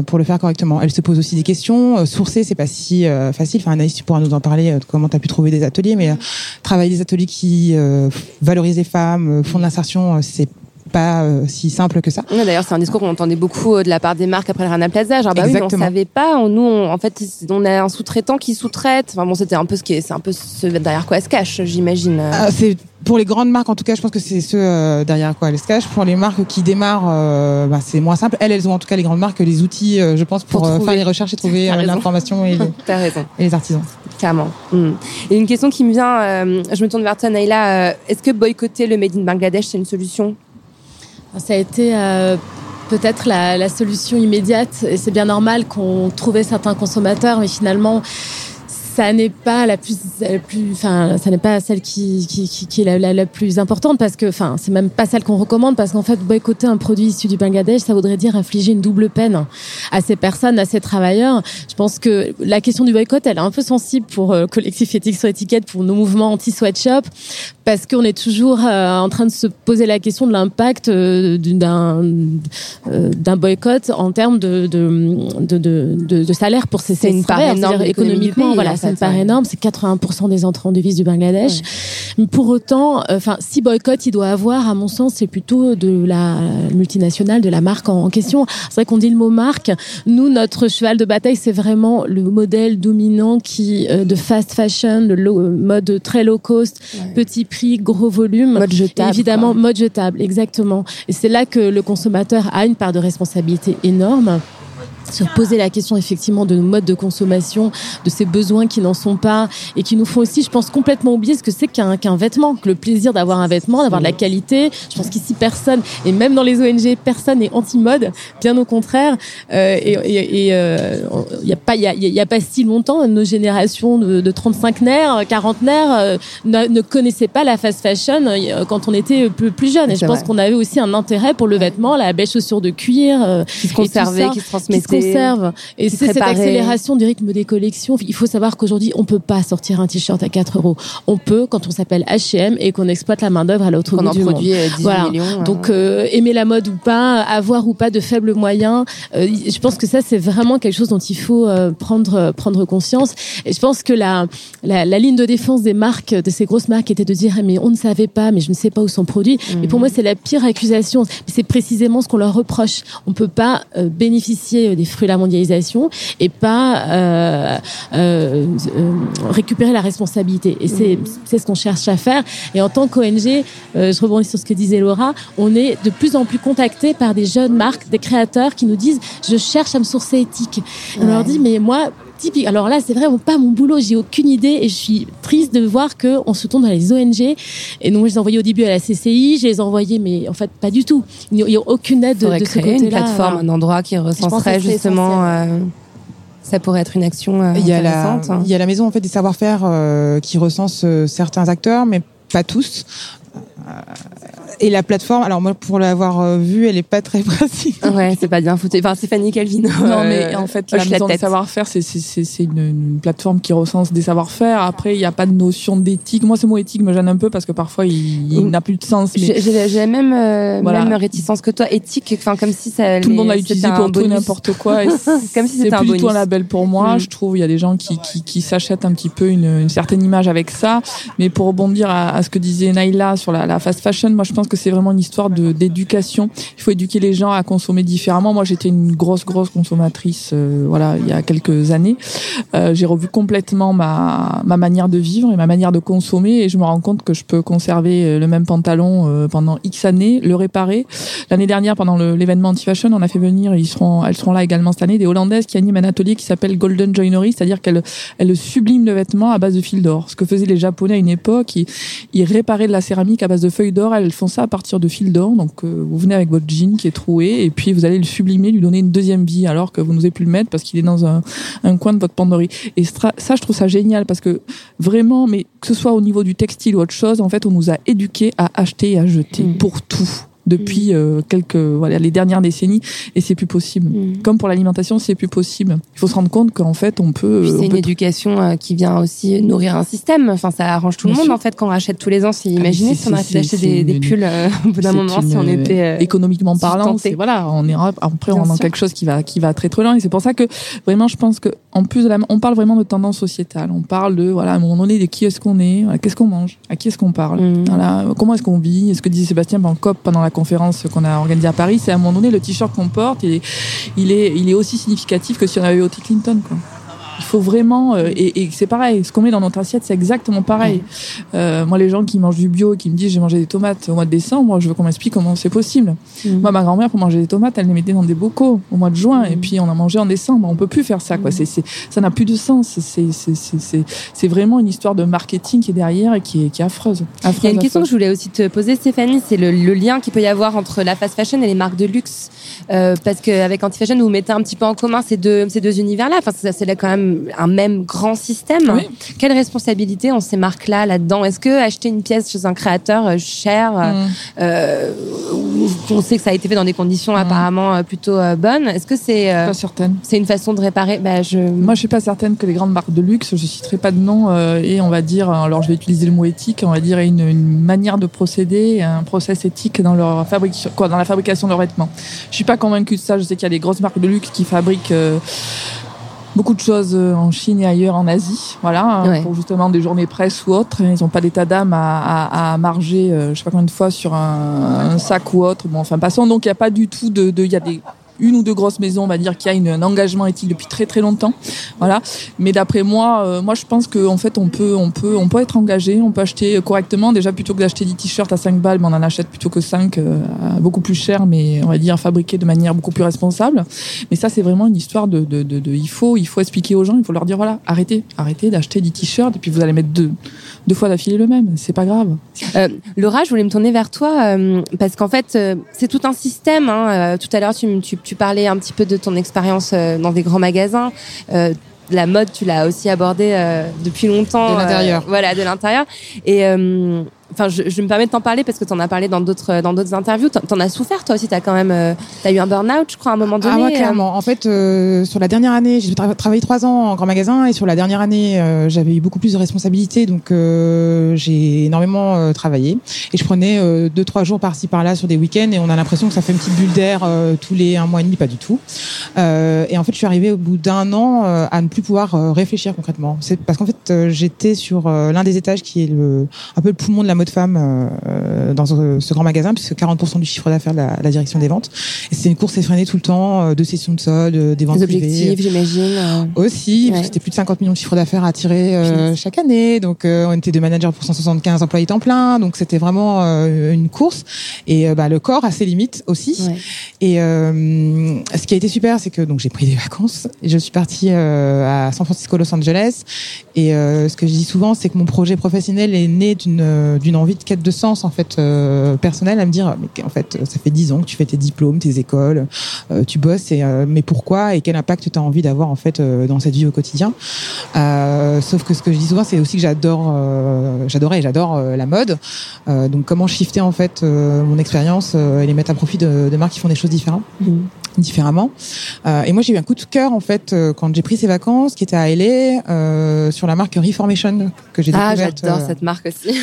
pour le faire correctement. Elles se posent aussi des questions. Sourcer, c'est pas si facile. Enfin, Anaïs, tu pourras nous en parler, de comment tu as pu trouver des ateliers. Mais travailler des ateliers qui valorisent les femmes, font de l'insertion, c'est pas euh, si simple que ça. Ouais, D'ailleurs, c'est un discours qu'on entendait beaucoup euh, de la part des marques après le Rana Plaza. Genre, bah oui, mais on Exactement. savait pas. On, nous, on- en fait, on a un sous-traitant qui sous-traite. Enfin bon, c'était un peu ce qui est, c'est un peu ce derrière quoi elle se cache, j'imagine. Euh, c'est pour les grandes marques en tout cas je pense que c'est ceux euh, derrière quoi elles se cachent pour les marques qui démarrent bah, c'est moins simple elles elles ont en tout cas les grandes marques les outils je pense pour, faire les recherches et trouver l'information et, les- T'as raison. et les artisans Clairement. Mm. Et une question qui me vient, je me tourne vers toi, Naïla. euh, Est-ce que boycotter le Made in Bangladesh, c'est une solution? Ça a été euh, peut-être la, la solution immédiate. Et c'est bien normal qu'on trouvait certains consommateurs, mais finalement, ça n'est pas la plus, la plus, enfin, ça n'est pas celle qui, qui, qui, qui est la, la, la plus importante parce que, enfin, c'est même pas celle qu'on recommande parce qu'en fait, boycotter un produit issu du Bangladesh, ça voudrait dire infliger une double peine à ces personnes, à ces travailleurs. Je pense que la question du boycott, elle est un peu sensible pour euh, collectif éthique sur étiquette, pour nos mouvements anti-sweatshop, parce qu'on est toujours euh, en train de se poser la question de l'impact euh, d'un euh, d'un boycott en termes de de, de, de, salaire pour ces, ces travailleurs. économiquement, pays, voilà, en fait, part ouais. énorme. C'est 80% des entrants de devises du Bangladesh. Mais Pour autant, euh, enfin, si boycott il doit avoir, à mon sens, c'est plutôt de la multinationale, de la marque en, en question. C'est vrai qu'on dit le mot marque. Nous, notre cheval de bataille, c'est vraiment le modèle dominant qui euh, de fast fashion, de low- euh, mode très low cost, petit prix, gros volume. Mode jetable, Et évidemment, quoi. mode jetable, exactement. Et c'est là que le consommateur a une part de responsabilité énorme se poser la question effectivement de nos modes de consommation, de ces besoins qui n'en sont pas et qui nous font aussi, je pense, complètement oublier ce que c'est qu'un qu'un vêtement, que le plaisir d'avoir un vêtement, d'avoir de la qualité. Je pense qu'ici personne, et même dans les ONG, personne n'est anti-mode, bien au contraire. Euh, et et- et, euh, il y a pas il y a, y a pas si longtemps, nos générations de, de 35naires, 40naires euh, ne, ne connaissaient pas la fast fashion euh, quand on était plus, plus jeune. Et je pense qu'on avait aussi un intérêt pour le vêtement, la belle chaussure de cuir, euh, Qui se conservait, qui se transmettait. Se conserve. Et c'est cette accélération du rythme des collections. Il faut savoir qu'aujourd'hui, on peut pas sortir un t-shirt à 4 euros. On peut quand on s'appelle H&M et qu'on exploite la main d'œuvre à l'autre bout du monde. euh, 18 Voilà. millions. euh, Donc euh, aimer la mode ou pas, avoir ou pas de faibles moyens, euh, je pense que ça c'est vraiment quelque chose dont il faut euh, prendre prendre conscience. Et je pense que la, la la ligne de défense des marques, de ces grosses marques, était de dire Ah, mais on ne savait pas, mais je ne sais pas où sont produits. Et pour moi c'est la pire accusation. C'est précisément ce qu'on leur reproche. On peut pas euh, bénéficier des fruits de la mondialisation et pas euh, euh, euh, récupérer la responsabilité. Et c'est c'est ce qu'on cherche à faire. Et en tant qu'ONG, je rebondis sur ce que disait Laura, on est de plus en plus contacté par des jeunes marques, des créateurs qui nous disent je cherche à me sourcer éthique. Et On leur dit mais moi typique. Alors là, c'est vraiment pas mon boulot. J'ai aucune idée et je suis triste de voir que on se tourne dans les ONG. Et donc, je les ai envoyés au début à la CCI. Je les ai envoyés, mais en fait, pas du tout. Il n'y a aucune aide de, de ce créer côté-là. une plateforme, un endroit qui recenserait justement. euh, ça pourrait être une action euh, Il y a la, intéressante. il y a la maison en fait des savoir-faire euh, qui recense euh, certains acteurs, mais pas tous. Euh, Et la plateforme, alors moi pour l'avoir euh, vue, elle est pas très pratique. Ouais, c'est pas bien foutu. Enfin, c'est Fanny Calvino. Non, euh, mais en fait, la maison des savoir-faire, c'est c'est c'est c'est une, une plateforme qui recense des savoir-faire. Après, il n'y a pas de notion d'éthique. Moi, ce mot éthique me gêne un peu parce que parfois, il, il Mm. n'a plus de sens. Mais J'ai la même, euh, Voilà. même réticence que toi, éthique, enfin comme si ça. tout le monde l'a utilisé pour tout et bonus. n'importe quoi. et Comme si c'est c'était un plus du tout bonus. un label pour moi. Mm. Je trouve il y a des gens qui, qui, qui s'achètent un petit peu une, une certaine image avec ça. Mais pour rebondir à, à ce que disait Naïla sur la, la fast fashion, moi je pense que c'est vraiment une histoire de d'éducation. Il faut éduquer les gens à consommer différemment. Moi j'étais une grosse grosse consommatrice, euh, voilà, il y a quelques années. Euh, J'ai revu complètement ma ma manière de vivre et ma manière de consommer et je me rends compte que je peux conserver euh, le même pantalon euh, pendant X années, le réparer. L'année dernière, pendant l'événement anti-fashion, on a fait venir, ils seront, elles seront là également cette année, des Hollandaises qui animent un atelier qui s'appelle Golden Joinery, c'est-à-dire qu'elles elles subliment le vêtement à base de fil d'or. Ce que faisaient les Japonais à une époque, ils, ils réparaient de la céramique à base de feuilles d'or, elles font ça à partir de fil d'or. Donc euh, vous venez avec votre jean qui est troué et puis vous allez le sublimer, lui donner une deuxième vie alors que vous n'osez plus le mettre parce qu'il est dans un, un coin de votre penderie. Et ça, je trouve ça génial parce que vraiment, mais que ce soit au niveau du textile ou autre chose, en fait, on nous a éduqués à acheter et à jeter Mm. pour tout depuis euh, quelques voilà les dernières décennies et c'est plus possible. Mm. Comme pour l'alimentation, c'est plus possible. Il faut se rendre compte qu'en fait, on peut. On c'est une peut éducation euh, qui vient aussi nourrir un système. Enfin, ça arrange tout le Bien monde sûr. en fait quand on rachète tous les ans. Si imaginez c'est- si on arrêtait d'acheter des, des pulls euh, au bout d'un moment, si une- on était euh, économiquement parlant, c'est voilà, on est après on rentre dans quelque chose qui va qui va très très loin et c'est pour ça que vraiment je pense que en plus de la, on parle vraiment de tendance sociétale, on parle de voilà à un moment donné de qui est-ce qu'on est, qu'est-ce qu'on mange, à qui est-ce qu'on parle, Mhm. voilà, comment est-ce qu'on vit, est-ce que disait Sébastien Bancop pendant la conférence qu'on a organisée à Paris, c'est à un moment donné le t-shirt qu'on porte, il est il est aussi significatif que si on avait ôté Clinton. Il faut vraiment euh, et, et c'est pareil. Ce qu'on met dans notre assiette, c'est exactement pareil. Euh, moi, les gens qui mangent du bio et qui me disent j'ai mangé des tomates au mois de décembre, moi, je veux qu'on m'explique comment c'est possible. Mhm. Moi, ma grand-mère pour manger des tomates, elle les mettait dans des bocaux au mois de juin et Mhm. puis on a mangé en décembre. On peut plus faire ça, quoi. C'est, c'est, ça n'a plus de sens. C'est, c'est, c'est, c'est, c'est vraiment une histoire de marketing qui est derrière et qui est, qui est affreuse. Il y a une question que je voulais aussi te poser, Stéphanie, c'est le, le lien qu'il peut y avoir entre la fast fashion et les marques de luxe. Euh, parce qu'avec Anti-Fashion, vous mettez un petit peu en commun ces deux, ces deux univers-là. Enfin, ça, c'est là quand même même un même grand système. Oui. Quelle responsabilité ont ces marques-là là-dedans? Est-ce que acheter une pièce chez un créateur euh, cher, Mm. euh, où on sait que ça a été fait dans des conditions apparemment euh, plutôt bonnes, est-ce que c'est euh, c'est une façon de réparer? Bah, je... Moi, je suis pas certaine que les grandes marques de luxe, je citerai pas de nom, euh, et on va dire, alors je vais utiliser le mot éthique, on va dire une, une manière de procéder, un process éthique dans leur fabrication, quoi, dans la fabrication de leurs vêtements. Je suis pas convaincue de ça. Je sais qu'il y a des grosses marques de luxe qui fabriquent beaucoup de choses euh, en Chine et ailleurs en Asie, voilà, Ouais. pour justement des journées presse ou autres. Ils n'ont pas d'état d'âme à, à, à marger, euh, je sais pas combien de fois sur un, un sac ou autre. Bon, enfin passons. Donc il y a pas du tout de, de- il y a des une ou deux grosses maisons, on va dire, qui a un engagement éthique depuis très très longtemps, voilà. Mais d'après moi, euh, moi je pense qu'en fait on peut, on peut, on peut être engagé, on peut acheter correctement. Déjà plutôt que d'acheter des t-shirts à 5 balles, mais on en achète plutôt que 5 euh, beaucoup plus cher, mais on va dire fabriqués de manière beaucoup plus responsable. Mais ça c'est vraiment une histoire de, de, de, de- il faut, il faut expliquer aux gens, il faut leur dire voilà, arrêtez, arrêtez d'acheter des t-shirts et puis vous allez mettre deux, deux fois d'affilée le même, c'est pas grave. Euh, Laura, je voulais me tourner vers toi euh, parce qu'en fait, euh, c'est tout un système. Hein. Euh, tout à l'heure, tu, tu, tu parlais un petit peu de ton expérience euh, dans des grands magasins. Euh, la mode, tu l'as aussi abordée euh, depuis longtemps. De l'intérieur. euh, voilà, de l'intérieur. Et euh, enfin, je, je me permets de t'en parler parce que tu en as parlé dans d'autres dans d'autres interviews. T'en as souffert toi aussi. T'as quand même, euh, t'as eu un burn-out, je crois, à un moment donné. Ah ouais, euh. clairement. En fait, euh, sur la dernière année, j'ai tra- travaillé trois ans en grand magasin et sur la dernière année, euh, j'avais eu beaucoup plus de responsabilités, donc euh, j'ai énormément euh, travaillé et je prenais euh, deux trois jours par-ci par-là sur des week-ends et on a l'impression que ça fait une petite bulle d'air euh, tous les un mois et demi, pas du tout. Euh, et en fait, je suis arrivée au bout d'un an euh, à ne plus pouvoir euh, réfléchir concrètement. C'est parce qu'en fait, euh, j'étais sur euh, l'un des étages qui est le un peu le poumon de la mode femme euh, dans ce, ce grand magasin, puisque 40% du chiffre d'affaires de la, la direction des ventes. C'est une course effrénée tout le temps, euh, de sessions de soldes, euh, des ventes Des privées. objectifs, j'imagine. Aussi, parce Ouais. que c'était plus de 50 millions de chiffre d'affaires à tirer euh, chaque année. Donc, on était deux managers pour 175 employés temps plein. Donc, c'était vraiment une course. Et bah, le corps a ses limites aussi. Ouais. Et ce qui a été super, c'est que donc j'ai pris des vacances. Et je suis partie à San Francisco, Los Angeles. Et ce que je dis souvent, c'est que mon projet professionnel est né d'une d'une envie de quête de sens en fait euh, personnelle, à me dire mais en fait ça fait dix ans que tu fais tes diplômes, tes écoles, euh, tu bosses. Et euh, mais pourquoi et quel impact tu as envie d'avoir en fait dans cette vie au quotidien? Sauf que ce que je dis souvent, c'est aussi que j'adore, j'adorais et j'adore la mode. Donc comment shifter en fait mon expérience et les mettre à profit de, de marques qui font des choses différentes Mhm. différemment. Euh, et moi, j'ai eu un coup de cœur en fait euh, quand j'ai pris ces vacances, qui était à LA, euh, sur la marque Reformation que j'ai Ah, découverte j'adore euh, cette marque aussi.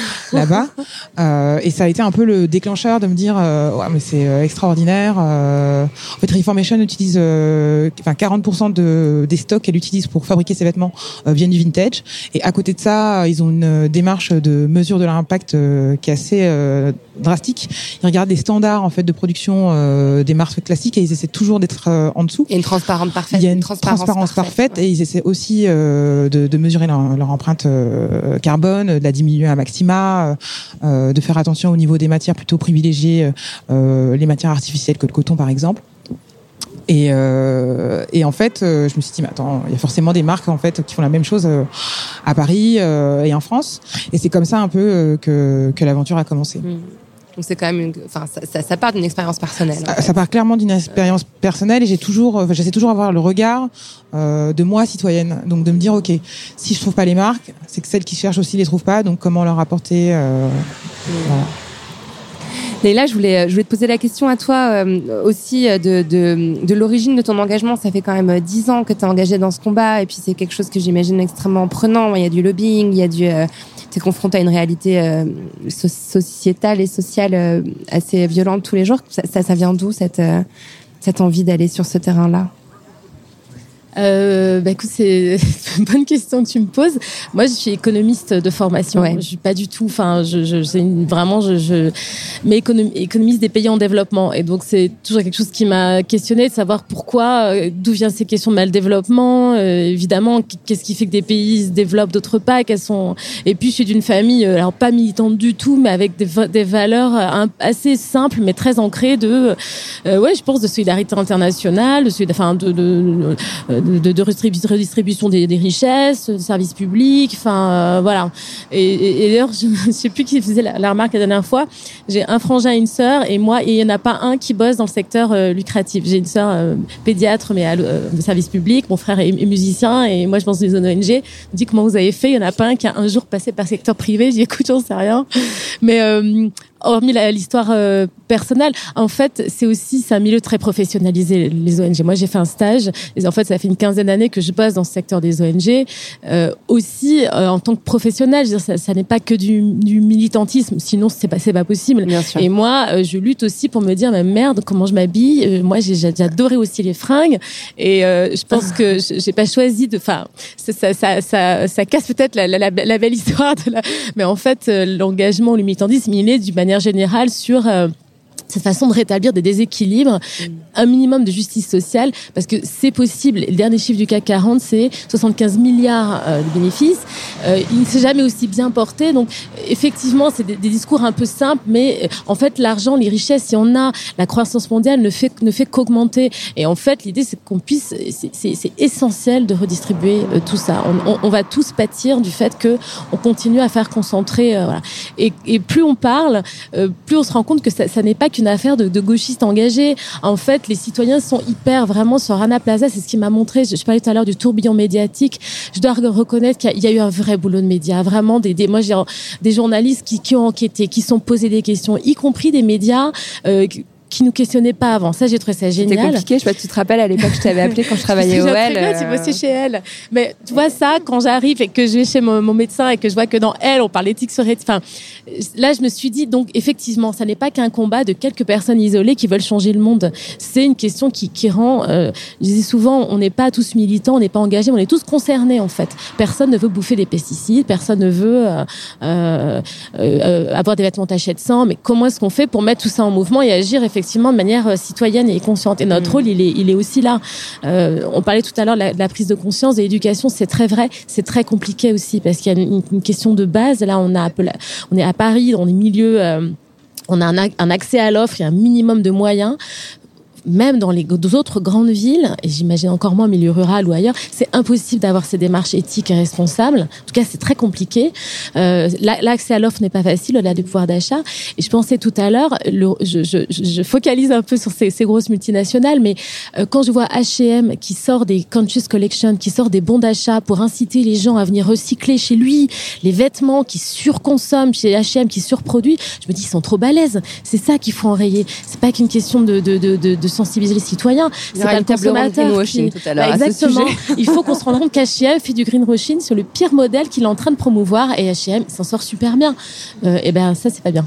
Euh, et ça a été un peu le déclencheur de me dire, euh, ouais, mais c'est euh, extraordinaire. Euh, en fait, Reformation utilise, enfin 40% de des stocks qu'elle utilise pour fabriquer ses vêtements viennent du vintage. Et à côté de ça, ils ont une démarche de mesure de leur impact euh, qui est assez drastique. Ils regardent les standards en fait de production des marques classiques et ils essaient toujours d'être en dessous. Et une transparence parfaite. Il y a une transparence, parfaite et ils essaient aussi de, de mesurer leur, leur empreinte carbone, de la diminuer à maxima, de faire attention au niveau des matières plutôt privilégier euh, les matières artificielles que le coton par exemple. Et, euh, en fait, euh, je me suis dit, mais attends, il y a forcément des marques en fait qui font la même chose euh, à Paris euh, et en France. Et c'est comme ça un peu euh, que, que l'aventure a commencé. Mm. Donc c'est quand même, une... enfin, ça, ça, ça part d'une expérience personnelle. en Ça, fait. ça part clairement d'une expérience personnelle et j'ai toujours, enfin, j'essaie toujours d'avoir le regard euh, de moi citoyenne, donc de me dire ok, si je trouve pas les marques, c'est que celles qui cherchent aussi les trouvent pas, donc comment leur apporter. Euh, voilà. Leïla, je voulais, je voulais te poser la question à toi euh, aussi euh, de, de, de l'origine de ton engagement. Ça fait quand même euh, dix ans que tu es engagé dans ce combat et puis c'est quelque chose que j'imagine extrêmement prenant. Il y a du lobbying, il y a du... Euh, tu es confronté à une réalité euh, so- sociétale et sociale euh, assez violente tous les jours. Ça, ça, vient d'où cette, cette envie d'aller sur ce terrain-là? Euh, bah écoute, c'est une bonne question que tu me poses. Moi, je suis économiste de formation. Ouais. Je suis pas du tout. Enfin, je, je c'est une- vraiment, je, je, mais économ- économiste des pays en développement. Et donc, c'est toujours quelque chose qui m'a questionné de savoir pourquoi, euh, d'où viennent ces questions de mal développement. euh, évidemment, qu'est-ce qui fait que des pays se développent, d'autres pas. Quelles sont. Et puis, je suis d'une famille, euh, alors pas militante du tout, mais avec des, va- des valeurs euh, assez simples, mais très ancrées de, euh, ouais, je pense de solidarité internationale, de, enfin, de, de, de, de redistribu- redistribution des, des richesses, de services publics, enfin euh, voilà. Et, et, et d'ailleurs, je ne sais plus qui faisait la, remarque la dernière fois. J'ai un frangin et une sœur, et moi, il n'y en a pas un qui bosse dans le secteur euh, lucratif. J'ai une sœur euh, pédiatre, mais à de service public. Mon frère est, est musicien, et moi, je pense une ONG. Dis comment vous avez fait Il n'y en a pas un qui a un jour passé par secteur privé. J'ai dit, écoute, j'en sais rien. Mais euh, hormis l'histoire euh, en fait, c'est aussi c'est un milieu très professionnalisé les ONG. Moi, j'ai fait un stage. Et en fait, ça fait une quinzaine d'années que je bosse dans ce secteur des ONG. Euh, aussi, euh, en tant que professionnel, je veux dire, ça, ça n'est pas que du, du militantisme. Sinon, c'est pas c'est pas possible. Bien sûr. Et moi, euh, je lutte aussi pour me dire, mais merde, comment je m'habille? Euh, moi, j'ai adoré aussi les fringues. Et euh, je pense que j- j'ai pas choisi de. Enfin, ça, ça, ça, ça, ça casse peut-être la, la, la, la belle histoire de la. Mais en fait, euh, l'engagement, le militantisme, il est d'une manière générale sur. Cette façon de rétablir des déséquilibres, un minimum de justice sociale, parce que c'est possible. Le dernier chiffre du CAC 40, c'est 75 milliards euh, de bénéfices. Euh, il ne s'est jamais aussi bien porté. Donc, effectivement, c'est des, des discours un peu simples, mais euh, en fait, l'argent, les richesses, si on a la croissance mondiale, ne fait ne fait qu'augmenter. Et en fait, l'idée, c'est qu'on puisse, c'est- essentiel de redistribuer euh, tout ça. On, on, on va tous pâtir du fait que on continue à faire concentrer. voilà. et, et plus on parle, euh, plus on se rend compte que ça, ça n'est pas qu'une affaire de, de gauchistes engagés. En fait, les citoyens sont hyper vraiment sur Rana Plaza. C'est ce qui m'a montré. Je, parlais tout à l'heure du tourbillon médiatique. Je dois reconnaître qu'il y y, a eu un vrai boulot de médias. Vraiment des, des moi j'ai des journalistes qui, qui ont enquêté, qui sont posés des questions, y compris des médias. Euh, qui- nous questionnaient pas avant. Ça, j'ai trouvé ça C'était génial. compliqué. Je sais pas tu te rappelles à l'époque, je t'avais appelé quand je travaillais au L. bien, tu euh, bossais chez elle. Mais tu vois ça, quand j'arrive et que je vais chez mon, mon médecin et que je vois que dans elle, on parle d'éthique sur éthique. Enfin, là, je me suis dit, donc, effectivement, ça n'est pas qu'un combat de quelques personnes isolées qui veulent changer le monde. C'est une question qui, qui rend, euh, je dis souvent, on n'est pas tous militants, on n'est pas engagés, on est tous concernés, en fait. Personne ne veut bouffer des pesticides, personne ne veut euh, euh, euh, avoir des vêtements tachés de sang. Mais comment est-ce qu'on fait pour mettre tout ça en mouvement et agir effectivement de manière euh, citoyenne et consciente Et notre rôle, il est, il est aussi là. Euh, on parlait tout à l'heure de la, de la prise de conscience de l'éducation, c'est très vrai, c'est très compliqué aussi parce qu'il y a une, une question de base. Là, on a, on est à Paris, dans des milieux. euh, on a un, ac- un accès à l'offre et un minimum de moyens. Même dans les autres grandes villes, et j'imagine encore moins en milieu rural ou ailleurs, c'est impossible d'avoir ces démarches éthiques et responsables. En tout cas, c'est très compliqué. Euh, la- L'accès à l'offre n'est pas facile, au-delà du pouvoir d'achat. Et je pensais tout à l'heure, je, je, je focalise un peu sur ces, ces grosses multinationales, mais euh, quand je vois H&M qui sort des conscious collection, qui sort des bons d'achat pour inciter les gens à venir recycler chez lui, les vêtements qui surconsomment chez H&M, qui surproduit, je me dis ils sont trop balèzes. C'est ça qu'il faut enrayer. C'est pas qu'une question de, de, de, de sensibiliser les citoyens. C'est pas le consommateur greenwashing qui... tout à l'heure Bah, exactement. Il faut qu'on se rende compte qu'H&M fait du greenwashing sur le pire modèle qu'il est en train de promouvoir et H&M s'en sort super bien. Euh, et ben ça c'est pas bien.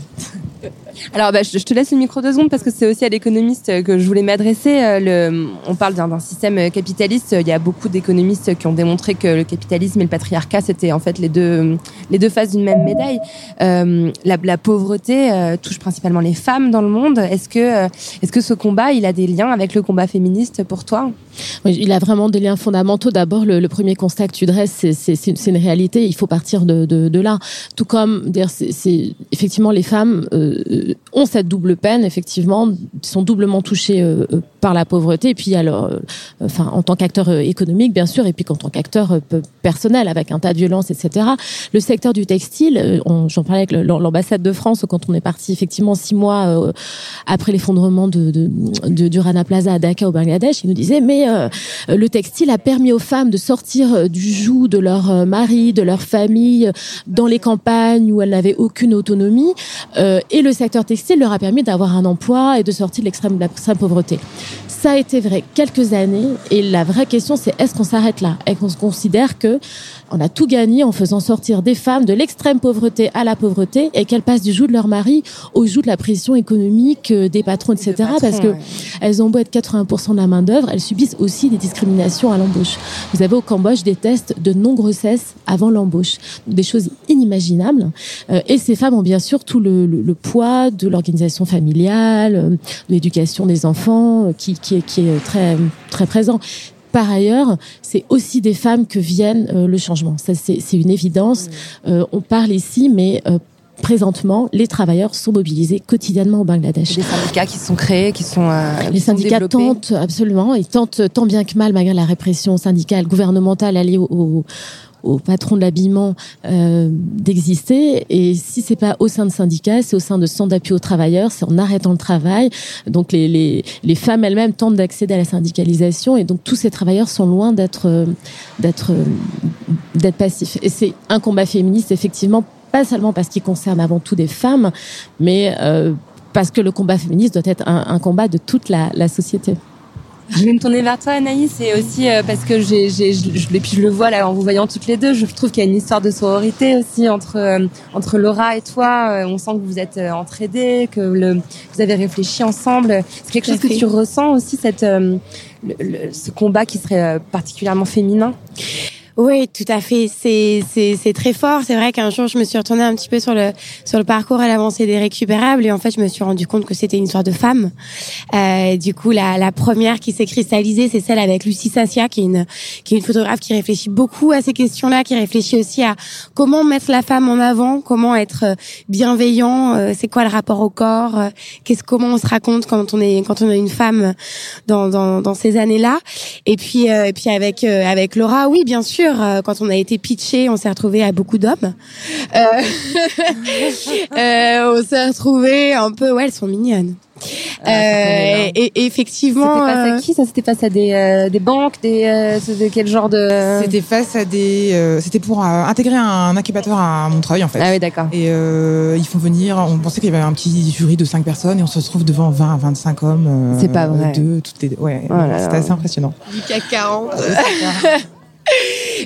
Alors, bah, je te laisse le micro deux secondes parce que c'est aussi à l'économiste que je voulais m'adresser. Euh, On parle d'un système euh, capitaliste. Il y a beaucoup d'économistes qui ont démontré que le capitalisme et le patriarcat, c'était en fait les deux, les deux faces d'une même médaille. Euh, la, pauvreté touche principalement les femmes dans le monde. Est-ce que, est-ce que ce combat, il a des liens avec le combat féministe pour toi? Il a vraiment des liens fondamentaux. D'abord, le, premier constat que tu dresses, c'est- une, réalité. Il faut partir de, là. Tout comme, effectivement les femmes ont cette double peine. Effectivement, sont doublement touchées euh, euh, par la pauvreté. Et puis, alors, euh, enfin, en tant qu'acteur euh, économique, bien sûr, et puis en tant qu'acteur euh, pe- personnel, avec un tas de violences, etc. Le secteur du textile, euh, j'en parlais avec l'ambassade de France quand on est parti effectivement six mois euh, après l'effondrement de, de, du Rana Plaza à Dhaka au Bangladesh, ils nous disaient mais euh, le textile a permis aux femmes de sortir euh, du joug de leur euh, mari, de leur famille, euh, dans les campagnes où elles n'avaient aucune autonomie, euh, le secteur textile leur a permis d'avoir un emploi et de sortir de l'extrême pauvreté. Ça a été vrai quelques années, et la vraie question c'est est-ce qu'on s'arrête là? Est-ce qu'on se considère que on a tout gagné en faisant sortir des femmes de l'extrême pauvreté à la pauvreté et qu'elles passent du joug de leur mari au joug de la pression économique euh, des patrons, etc. patrons, parce que ouais. elles ont beau être 80% de la main d'œuvre, elles subissent aussi des discriminations à l'embauche. Vous avez au Cambodge des tests de non-grossesse avant l'embauche, des choses inimaginables. Euh, et ces femmes ont bien sûr tout le, le- le poids de l'organisation familiale, euh, de l'éducation des enfants, euh, qui, qui, est, qui est très très présent. Par ailleurs, c'est aussi des femmes que viennent euh, le changement. Ça, c'est une évidence. Euh, on parle ici, mais euh, présentement, les travailleurs sont mobilisés quotidiennement au Bangladesh. Des syndicats qui sont créés, qui sont euh, les sont syndicats tentent absolument, ils tentent tant bien que mal, malgré la répression syndicale, gouvernementale alliée au, au, au patron de l'habillement, euh, d'exister. Et si c'est pas au sein de syndicats, c'est au sein de centres d'appui aux travailleurs, c'est en arrêtant le travail. Donc les, les, femmes elles-mêmes tentent d'accéder à la syndicalisation, et donc tous ces travailleurs sont loin d'être euh, d'être euh, d'être passifs. Et c'est un combat féministe effectivement, pas seulement parce qu'il concerne avant tout des femmes, mais parce que le combat féministe doit être un, combat de toute la société. Je vais me tourner vers toi, Anaïs, et aussi euh, parce que j'ai, j'ai, je, je- et puis je le vois là en vous voyant toutes les deux, je trouve qu'il y a une histoire de sororité aussi entre euh, entre Laura et toi. Euh, on sent que vous êtes euh, entraidés, que le, vous avez réfléchi ensemble. C'est quelque chose que tu ressens aussi cette euh, le- le- ce combat qui serait euh, particulièrement féminin? Oui, tout à fait. C'est très fort. C'est vrai qu'un jour je me suis retournée un petit peu sur le sur le parcours à l'avancée des récupérables et en fait je me suis rendu compte que c'était une histoire de femme. Euh, du coup la la première qui s'est cristallisée c'est celle avec Lucie Sassia qui est une qui est une photographe qui réfléchit beaucoup à ces questions-là, qui réfléchit aussi à comment mettre la femme en avant, comment être euh, bienveillant, euh, c'est quoi le rapport au corps, euh, qu'est-ce comment on se raconte quand on est quand on est une femme dans dans dans ces années-là. Et puis euh, et puis avec avec Laura, oui bien sûr, euh, quand on a été pitché, on s'est retrouvé à beaucoup d'hommes. Euh, euh, on s'est retrouvé un peu, ouais, elles sont mignonnes. Ah, Euh, et, et effectivement, C'était face à qui Ça? C'était face à des euh, des banques, des euh, c'était quel genre de C'était face à des. euh, C'était pour euh, intégrer un incubateur à Montreuil en fait. Ah oui, d'accord. Et euh, ils font venir. On pensait qu'il y avait un petit jury de 5 personnes et on se retrouve devant 20 à 25 hommes. euh, C'est pas vrai. Deux, toutes les. Ouais. Oh C'était assez impressionnant. du CAC 40.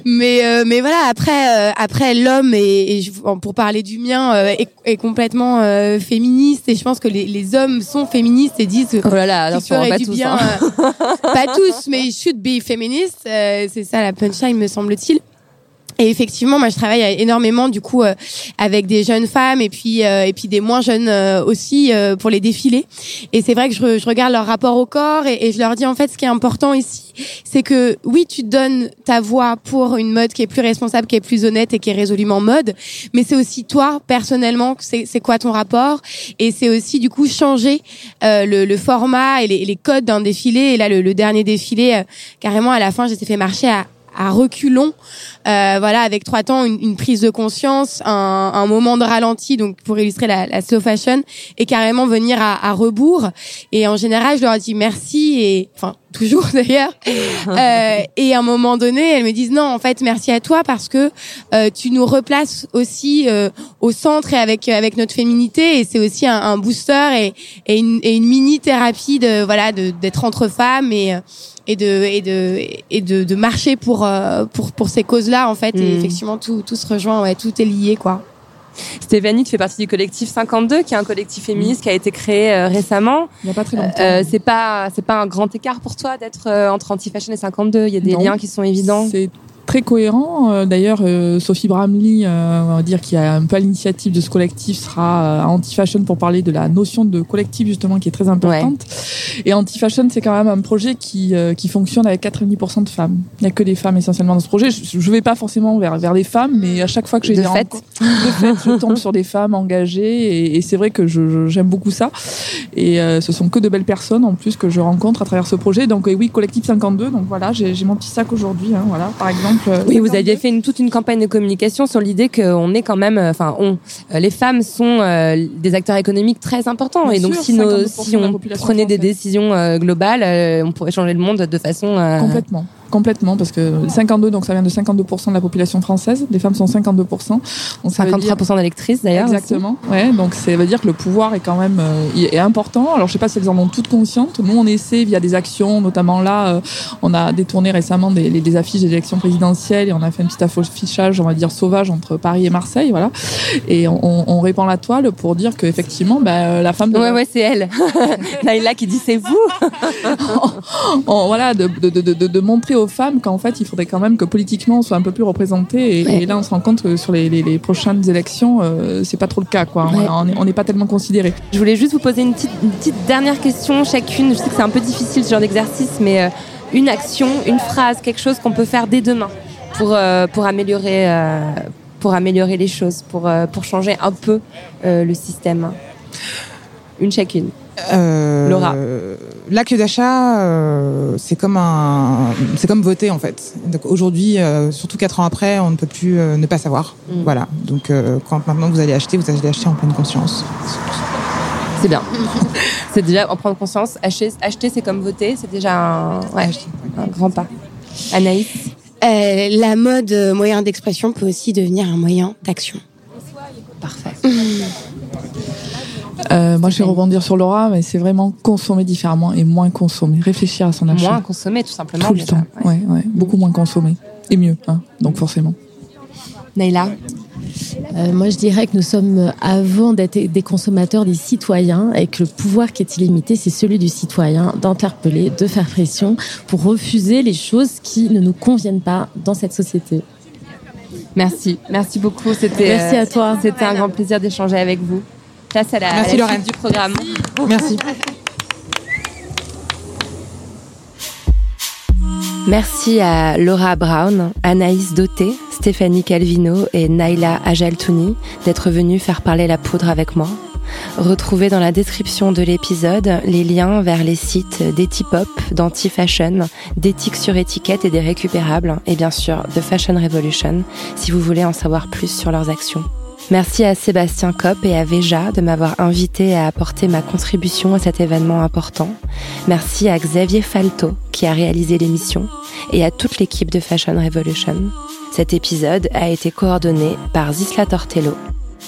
mais euh, mais voilà après euh, après l'homme et, et pour parler du mien euh, est, est complètement euh, féministe et je pense que les, les hommes sont féministes et disent Oh là là, attention, pas du tous. bien hein. euh, pas tous mais should be féministe euh, c'est ça la punchline me semble-t-il et effectivement, moi, je travaille énormément du coup euh, avec des jeunes femmes et puis euh, et puis des moins jeunes euh, aussi euh, pour les défilés. Et c'est vrai que je, je regarde leur rapport au corps et, et je leur dis en fait ce qui est important ici, c'est que oui, tu donnes ta voix pour une mode qui est plus responsable, qui est plus honnête et qui est résolument mode, mais c'est aussi toi personnellement, c'est quoi ton rapport? Et c'est aussi du coup changer euh, le, le format et les, les codes d'un défilé. Et là, le, le dernier défilé, euh, carrément à la fin, j'ai fait marcher à à reculons, euh, voilà, avec trois temps, une, une prise de conscience, un, un moment de ralenti, donc pour illustrer la, la slow fashion, et carrément venir à, à rebours. Et en général, je leur dis merci et, enfin, toujours d'ailleurs. Euh, et à un moment donné, elles me disent non, en fait, merci à toi parce que euh, tu nous replaces aussi euh, au centre et avec avec notre féminité. Et c'est aussi un, un booster et, et une, et une mini thérapie de voilà de d'être entre femmes et et de et de et de, de marcher pour euh, pour pour ces causes-là en fait. Et Mm. effectivement, tout tout se rejoint. Ouais, tout est lié quoi. Stéphanie, tu fais partie du collectif 52, qui est un collectif féministe qui a été créé euh, récemment. Il n'y a pas très longtemps. Euh, c'est pas c'est pas un grand écart pour toi d'être euh, entre anti-fashion et 52. Il y a des Non. liens qui sont évidents? C'est très cohérent. Euh, D'ailleurs, euh, Sophie Bramley, euh, on va dire qui a un peu l'initiative de ce collectif, sera à Anti-Fashion pour parler de la notion de collectif justement qui est très importante. Et Anti-Fashion, c'est quand même un projet qui qui fonctionne avec 90% de femmes. Il n'y a que des femmes essentiellement dans ce projet. Je, je vais pas forcément vers vers les femmes, mais à chaque fois que j'ai De des fait. de fait, je tombe sur des femmes engagées et, et c'est vrai que je- j'aime beaucoup ça. Et euh, ce sont que de belles personnes en plus que je rencontre à travers ce projet. Donc oui, collectif 52. Donc voilà, j'ai j'ai mon petit sac aujourd'hui. Hein, voilà, par exemple. Euh, Oui, vous 52. aviez fait une, toute une campagne de communication sur l'idée qu'on est quand même, euh, enfin, on, euh, les femmes sont euh, des acteurs économiques très importants, Bien et donc sûr, si, nos, 52% si on prenait des française. décisions euh, globales, euh, on pourrait changer le monde de façon. euh, Complètement. Complètement, parce que 52, donc ça vient de 52% de la population française. Les femmes sont 52%. Donc ça veut dire- 53% d'électrices d'ailleurs. aussi. Exactement. Ouais, donc ça veut dire que le pouvoir est quand même euh, est important. Alors je sais pas si elles en ont toutes conscientes. Nous on essaie via des actions, notamment là, euh, on a détourné récemment des, les- des affiches des élections présidentielles et on a fait un petit affichage, on va dire sauvage entre Paris et Marseille, voilà. Et on, on- on répand la toile pour dire que effectivement, bah, euh, la femme. de- Ouais, ouais, c'est elle. Naïla qui dit c'est vous. voilà, de, de, de, de, de montrer aux femmes qu'en fait, il faudrait quand même que politiquement on soit un peu plus représenté. Et, Ouais. et là, on se rend compte que sur les, les, les prochaines élections, euh, c'est pas trop le cas, quoi. Ouais. On est- on n'est pas tellement considéré. Je voulais juste vous poser une petite, une petite dernière question chacune. Je sais que c'est un peu difficile ce genre d'exercice, mais euh, une action, une phrase, quelque chose qu'on peut faire dès demain pour, euh, pour améliorer, euh, pour améliorer les choses, pour, euh, pour changer un peu euh, le système Une chacune. Euh, L'acte d'achat, euh, c'est comme un, c'est comme voter en fait. Donc aujourd'hui, euh, surtout quatre ans après, on ne peut plus euh, ne pas savoir. Mm. Voilà. Donc euh, quand maintenant vous allez acheter, vous allez acheter en pleine conscience. C'est bien. c'est déjà en prendre conscience. Acheter, acheter c'est comme voter. C'est déjà un, ouais, un grand pas. Anaïs Euh, la mode moyen d'expression peut aussi devenir un moyen d'action. Parfait. Euh, moi, je vais rebondir sur Laura, mais c'est vraiment consommer différemment et moins consommer. Réfléchir à son achat. Moins consommer, tout simplement. Tout le temps. Ouais, ouais. Beaucoup moins consommer. Et mieux, hein. donc forcément. Naïla Euh, moi, je dirais que nous sommes, euh, avant d'être des consommateurs, des citoyens, et que le pouvoir qui est illimité, c'est celui du citoyen d'interpeller, de faire pression pour refuser les choses qui ne nous conviennent pas dans cette société. Merci, merci beaucoup. C'était Merci euh, à toi. C'était un grand plaisir d'échanger avec vous. Place à la, à Merci, la suite du programme. Merci. Merci à Laura Brown, Anaïs Doté, Stéphanie Calvino et Naila Ajaltouni d'être venus faire parler la poudre avec moi. Retrouvez dans la description de l'épisode les liens vers les sites d'Etipop, d'Anti-Fashion, d'éthique sur étiquette et des récupérables, et bien sûr de Fashion Revolution, si vous voulez en savoir plus sur leurs actions. Merci à Sébastien Kopp et à Veja de m'avoir invité à apporter ma contribution à cet événement important. Merci à Xavier Falto qui a réalisé l'émission et à toute l'équipe de Fashion Revolution. Cet épisode a été coordonné par Zisla Tortello.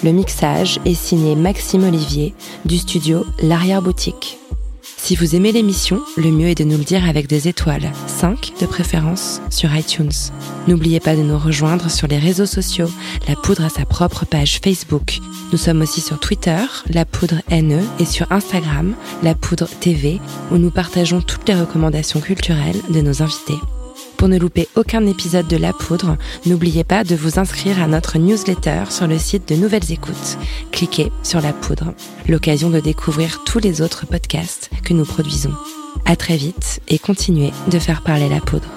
Le mixage est signé Maxime Olivier du studio L'Arrière Boutique. Si vous aimez l'émission, le mieux est de nous le dire avec des étoiles, 5 de préférence, sur iTunes. N'oubliez pas de nous rejoindre sur les réseaux sociaux. La Poudre a sa propre page Facebook. Nous sommes aussi sur Twitter, La Poudre NE, et sur Instagram, La Poudre TV, où nous partageons toutes les recommandations culturelles de nos invités. Pour ne louper aucun épisode de La Poudre, n'oubliez pas de vous inscrire à notre newsletter sur le site de Nouvelles Écoutes. Cliquez sur La Poudre, l'occasion de découvrir tous les autres podcasts que nous produisons. À très vite et continuez de faire parler la poudre.